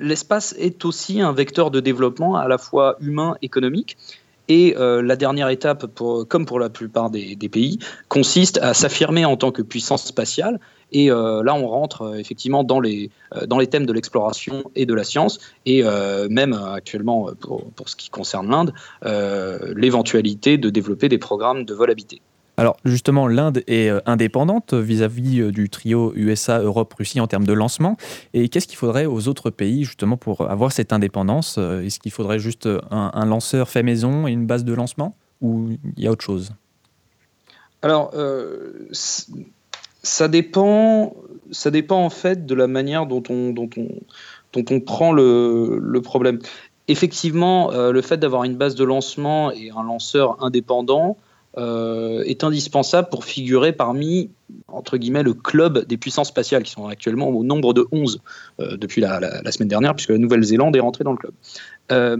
l'espace est aussi un vecteur de développement à la fois humain, économique. Et euh, la dernière étape, comme pour la plupart des pays, consiste à s'affirmer en tant que puissance spatiale et euh, là, on rentre euh, effectivement dans les, euh, dans les thèmes de l'exploration et de la science, et même actuellement, pour, pour, ce qui concerne l'Inde, l'éventualité de développer des programmes de vol habité. Alors justement, l'Inde est indépendante vis-à-vis du trio USA, Europe, Russie en termes de lancement. Et qu'est-ce qu'il faudrait aux autres pays justement pour avoir cette indépendance? Est-ce qu'il faudrait juste un, lanceur fait maison et une base de lancement? Ou il y a autre chose? Alors, ça dépend, ça dépend en fait de la manière dont on, prend le, problème. Effectivement, le fait d'avoir une base de lancement et un lanceur indépendant, euh, est indispensable pour figurer parmi, entre guillemets, le club des puissances spatiales, qui sont actuellement au nombre de 11 euh, depuis la, semaine dernière, puisque la Nouvelle-Zélande est rentrée dans le club. Euh,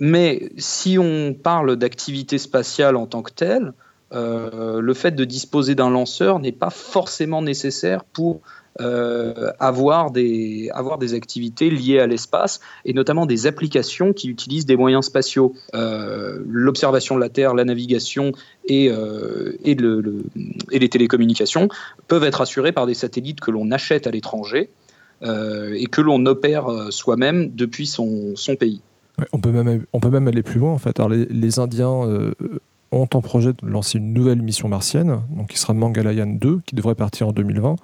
mais si on parle d'activité spatiale en tant que telle, le fait de disposer d'un lanceur n'est pas forcément nécessaire pour euh, avoir, des, activités liées à l'espace et notamment des applications qui utilisent des moyens spatiaux. Euh, l'observation de la Terre, la navigation et, euh, et, le, et, les télécommunications peuvent être assurées par des satellites que l'on achète à l'étranger et que l'on opère soi-même depuis son, pays. on, peut même, aller plus loin en fait. Les Indiens ont en projet de lancer une nouvelle mission martienne, donc qui sera Mangalyaan 2, qui devrait partir en 2020.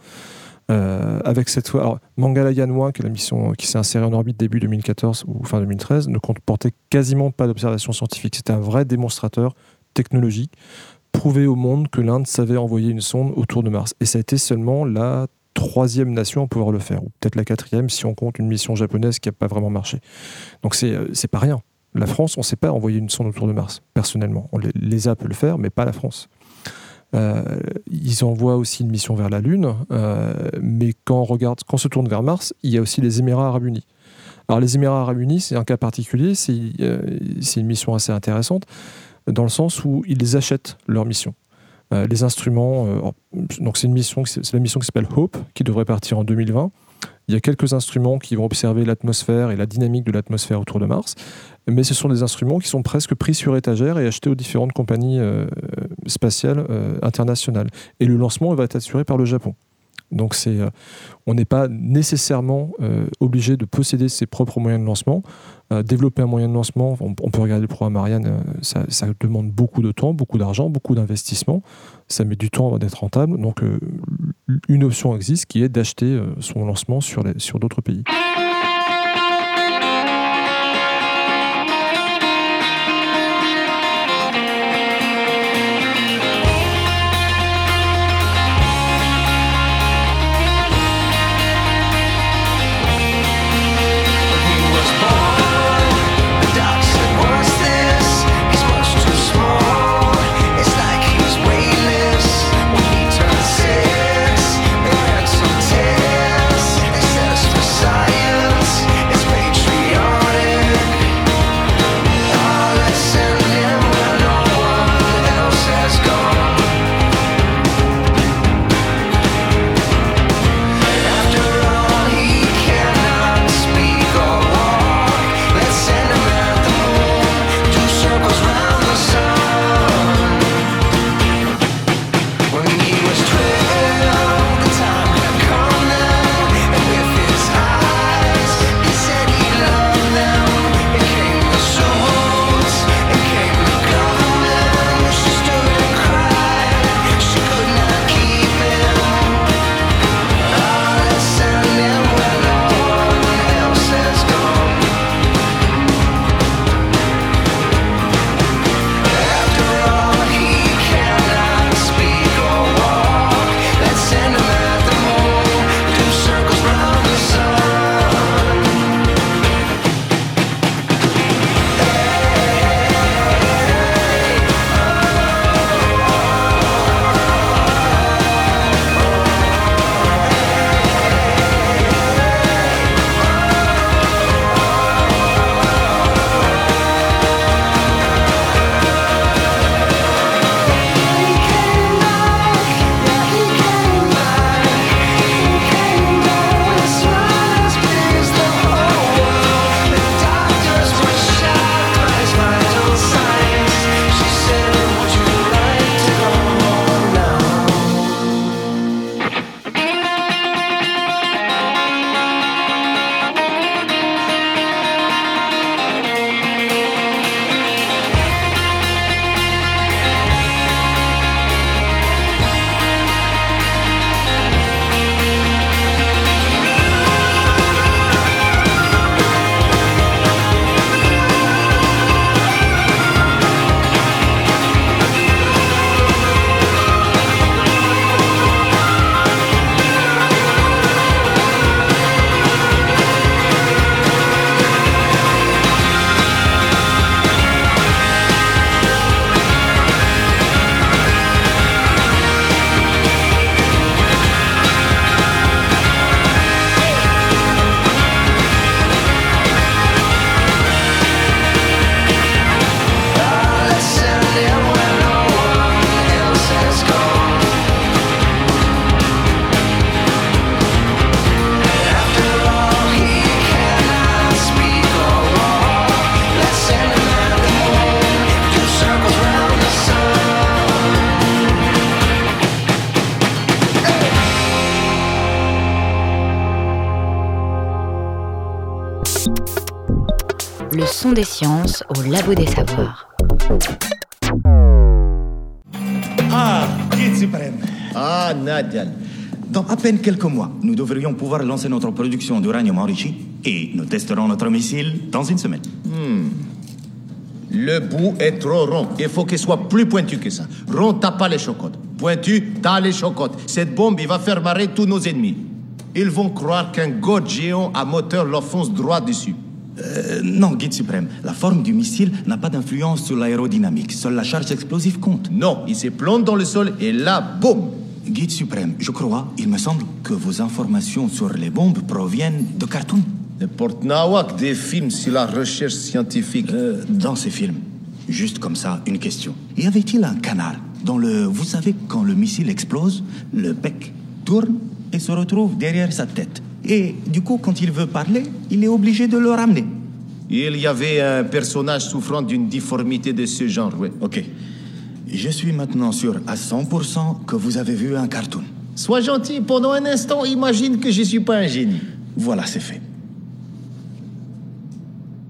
Euh, avec cette fois, alors, Mangalyaan 1, qui est la mission qui s'est insérée en orbite début 2014 ou fin 2013, ne comportait quasiment pas d'observation scientifique. C'était un vrai démonstrateur technologique, prouver au monde que l'Inde savait envoyer une sonde autour de Mars. Et ça a été seulement la troisième nation à pouvoir le faire, ou peut-être la quatrième si on compte une mission japonaise qui n'a pas vraiment marché. Donc c'est euh, pas rien. La France, on ne sait pas envoyer une sonde autour de Mars, personnellement. On, les, a peut le faire, mais pas la France. Euh, ils envoient aussi une mission vers la Lune, euh, mais quand on regarde, quand on se tourne vers Mars, il y a aussi les Émirats Arabes Unis. Alors les Émirats Arabes Unis, c'est un cas particulier, c'est euh, une mission assez intéressante dans le sens où ils achètent leur mission. les instruments, donc c'est la mission qui s'appelle Hope, qui devrait partir en 2020. Il y a quelques instruments qui vont observer l'atmosphère et la dynamique de l'atmosphère autour de Mars, mais ce sont des instruments qui sont presque pris sur étagère et achetés aux différentes compagnies euh, spatiales euh, internationales. Et le lancement va être assuré par le Japon. Donc euh, on n'est pas nécessairement obligé de posséder ses propres moyens de lancement. Développer un moyen de lancement, on, peut regarder le programme Ariane, ça, ça, demande beaucoup de temps, beaucoup d'argent, beaucoup d'investissement. Ça met du temps d'être rentable. Donc une option existe qui est d'acheter son lancement sur d'autres pays. Des sciences au labo des savoirs. Ah, guide suprême. Ah, Nadial. Dans à peine quelques mois, nous devrions pouvoir lancer notre production d'uranium enrichi et nous testerons notre missile dans une semaine. Hmm. Le bout est trop rond. Il faut qu'il soit plus pointu que ça. Rond, t'as pas les chocottes. Pointu, t'as les chocottes. Cette bombe, il va faire marrer tous nos ennemis. Ils vont croire qu'un god géant à moteur leur fonce droit dessus. Euh, non, guide suprême. La forme du missile n'a pas d'influence sur l'aérodynamique. Seule la charge explosive compte. Non, il se plante dans le sol et là, boum Guide suprême, je crois, il me semble que vos informations sur les bombes proviennent de cartoons. N'importe nawak des films sur la recherche scientifique. Euh, dans ces films, juste comme ça, une question. Y avait-il un canal dans le... Vous savez, quand le missile explose, le bec tourne et se retrouve derrière sa tête? Et du coup, quand il veut parler, il est obligé de le ramener. Il y avait un personnage souffrant d'une difformité de ce genre, oui. Ok. Je suis maintenant sûr à 100% que vous avez vu un cartoon. Sois gentil, pendant un instant, imagine que je suis pas un génie. Voilà, c'est fait.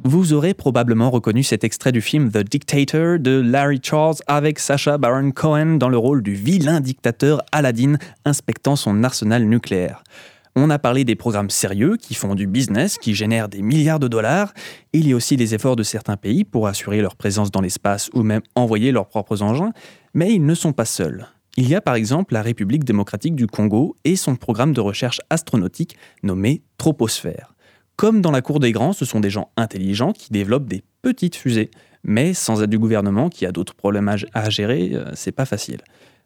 Vous aurez probablement reconnu cet extrait du film The Dictator de Larry Charles avec Sacha Baron Cohen dans le rôle du vilain dictateur Aladdin inspectant son arsenal nucléaire. On a parlé des programmes sérieux qui font du business, qui génèrent des milliards de dollars. Il y a aussi les efforts de certains pays pour assurer leur présence dans l'espace ou même envoyer leurs propres engins, mais ils ne sont pas seuls. Il y a par exemple la République démocratique du Congo et son programme de recherche astronomique nommé Troposphère. Comme dans la cour des grands, ce sont des gens intelligents qui développent des petites fusées, mais sans aide du gouvernement qui a d'autres problèmes à gérer, euh, c'est pas facile.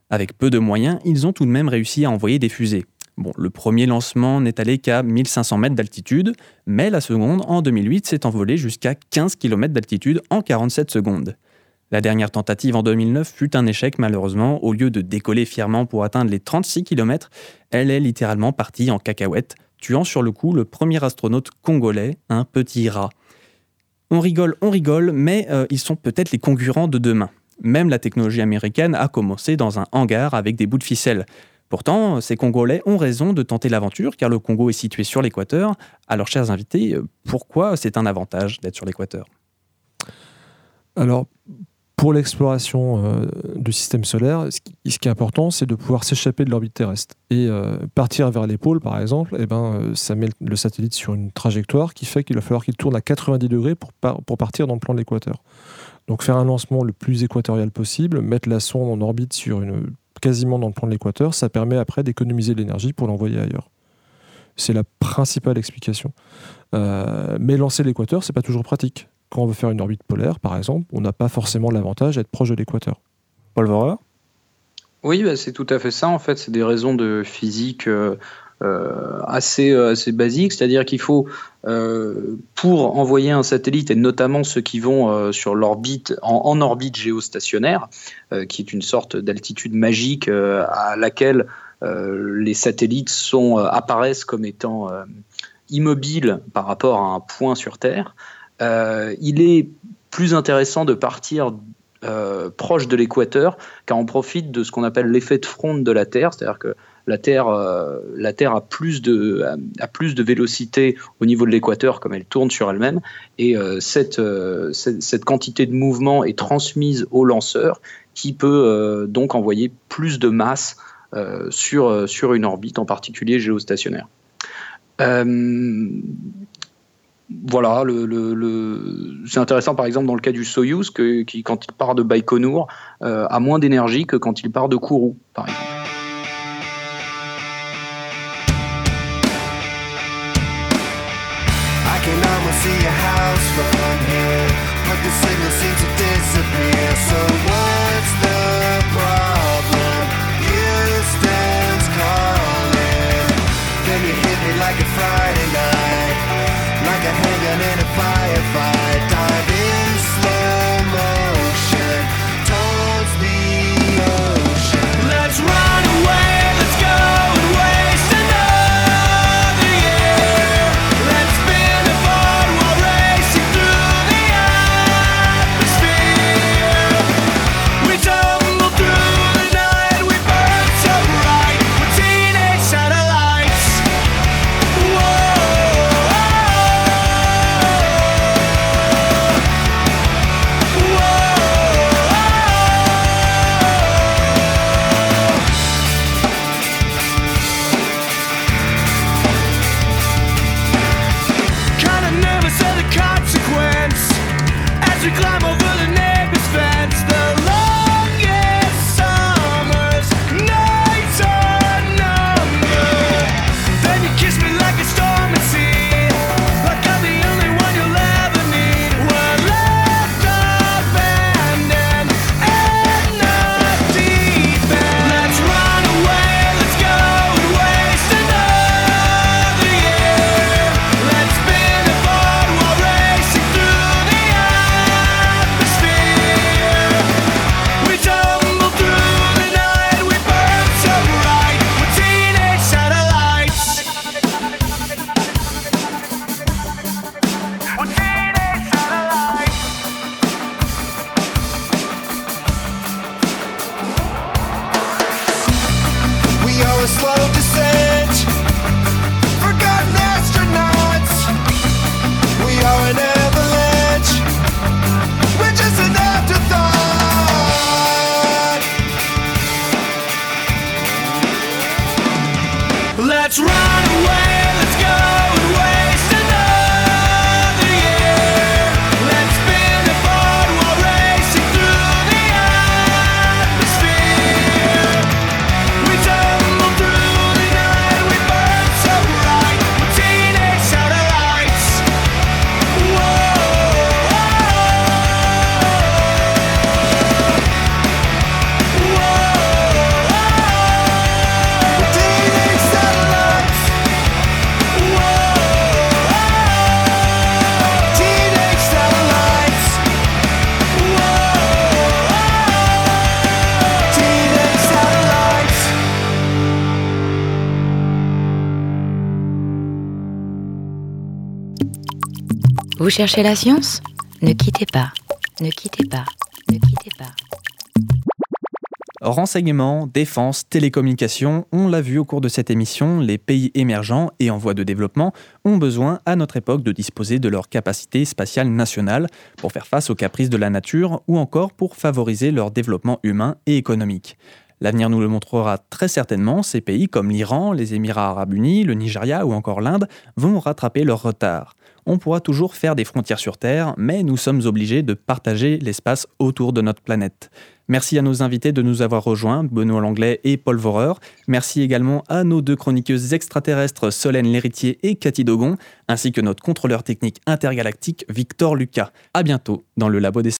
Avec peu de moyens, ils ont tout de même réussi à envoyer des fusées. Le premier lancement n'est allé qu'à 1500 mètres d'altitude, mais la seconde, en 2008, s'est envolée jusqu'à 15 km d'altitude en 47 secondes. La dernière tentative en 2009 fut un échec malheureusement. Au lieu de décoller fièrement pour atteindre les 36 km, elle est littéralement partie en cacahuète, tuant sur le coup le premier astronaute congolais, un petit rat. On rigole, on rigole, mais euh, ils sont peut-être les concurrents de demain. Même la technologie américaine a commencé dans un hangar avec des bouts de ficelle. Pourtant, ces Congolais ont raison de tenter l'aventure car le Congo est situé sur l'équateur. Alors, chers invités, pourquoi c'est un avantage d'être sur l'équateur? Alors, pour l'exploration euh, du système solaire, ce qui, est important, c'est de pouvoir s'échapper de l'orbite terrestre. Et euh, partir vers les pôles, par exemple, eh ben, euh, ça met le satellite sur une trajectoire qui fait qu'il va falloir qu'il tourne à 90 degrés pour, pour partir dans le plan de l'équateur. Donc faire un lancement le plus équatorial possible, mettre la sonde en orbite sur une quasiment dans le plan de l'équateur, ça permet après d'économiser l'énergie pour l'envoyer ailleurs. C'est la principale explication. Euh, mais lancer l'équateur, c'est pas toujours pratique. Quand on veut faire une orbite polaire, par exemple, on n'a pas forcément l'avantage d'être proche de l'équateur. Paul Vorer Oui, bah, c'est tout à fait ça. En fait, c'est des raisons de physique euh, assez, euh, assez basique, c'est-à-dire qu'il faut, euh, pour envoyer un satellite, et notamment ceux qui vont sur l'orbite, en, orbite géostationnaire, qui est une sorte d'altitude magique à laquelle les satellites apparaissent comme étant immobiles par rapport à un point sur Terre, il est plus intéressant de partir proche de l'équateur, car on profite de ce qu'on appelle l'effet de fronde de la Terre, c'est-à-dire que la Terre, euh, la Terre a, plus de, a, vélocité au niveau de l'équateur comme elle tourne sur elle-même. Et euh, euh, cette, quantité de mouvement est transmise au lanceur qui peut donc envoyer plus de masse sur, une orbite, en particulier géostationnaire. voilà, c'est intéressant par exemple dans le cas du Soyuz, qui quand il part de Baïkonour a moins d'énergie que quand il part de Kourou, par exemple. Cherchez la science Ne quittez pas, ne quittez pas, ne quittez pas. Renseignement, défense, télécommunications, on l'a vu au cours de cette émission, les pays émergents et en voie de développement ont besoin à notre époque de disposer de leur capacité spatiale nationale pour faire face aux caprices de la nature ou encore pour favoriser leur développement humain et économique. L'avenir nous le montrera très certainement, ces pays comme l'Iran, les Émirats arabes unis, le Nigeria ou encore l'Inde vont rattraper leur retard on pourra toujours faire des frontières sur Terre, mais nous sommes obligés de partager l'espace autour de notre planète. Merci à nos invités de nous avoir rejoints, Benoît Langlais et Paul Vorer. Merci également à nos deux chroniqueuses extraterrestres, Solène Léritier et Cathy Dogon, ainsi que notre contrôleur technique intergalactique, Victor Lucas. À bientôt dans le Labo des